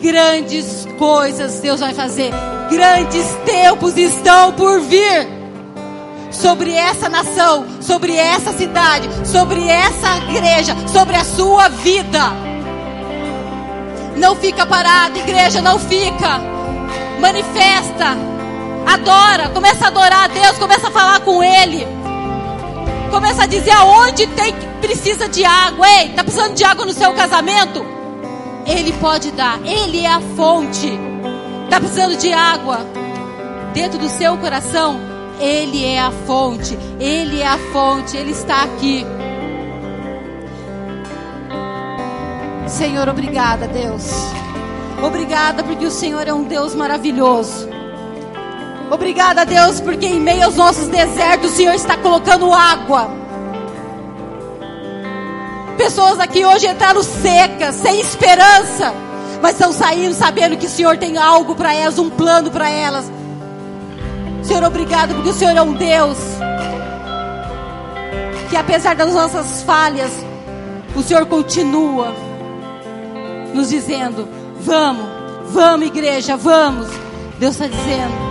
Grandes coisas Deus vai fazer. Grandes tempos estão por vir sobre essa nação, sobre essa cidade, sobre essa igreja, sobre a sua vida. Não fica parado, igreja, não fica. Manifesta Adora, começa a adorar a Deus, começa a falar com Ele. Começa a dizer aonde tem precisa de água. Ei, tá precisando de água no seu casamento? Ele pode dar. Ele é a fonte. Tá precisando de água dentro do seu coração? Ele é a fonte. Ele é a fonte. Ele está aqui. Senhor, obrigada, Deus. Obrigada porque o Senhor é um Deus maravilhoso. Obrigada, Deus, porque em meio aos nossos desertos o Senhor está colocando água. Pessoas aqui hoje entraram secas, sem esperança, mas estão saindo sabendo que o Senhor tem algo para elas, um plano para elas. Senhor, obrigado porque o Senhor é um Deus que apesar das nossas falhas, o Senhor continua nos dizendo: vamos, vamos, igreja, vamos. Deus está dizendo.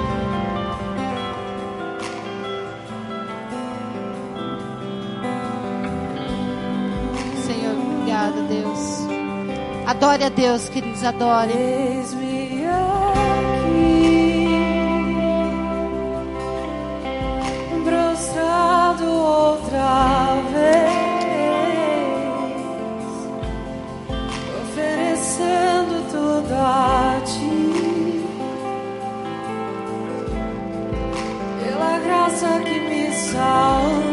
Adore a Deus, queridos, adore. Eis-me aqui, prostrado outra vez, oferecendo tudo a Ti, pela graça que me salvou.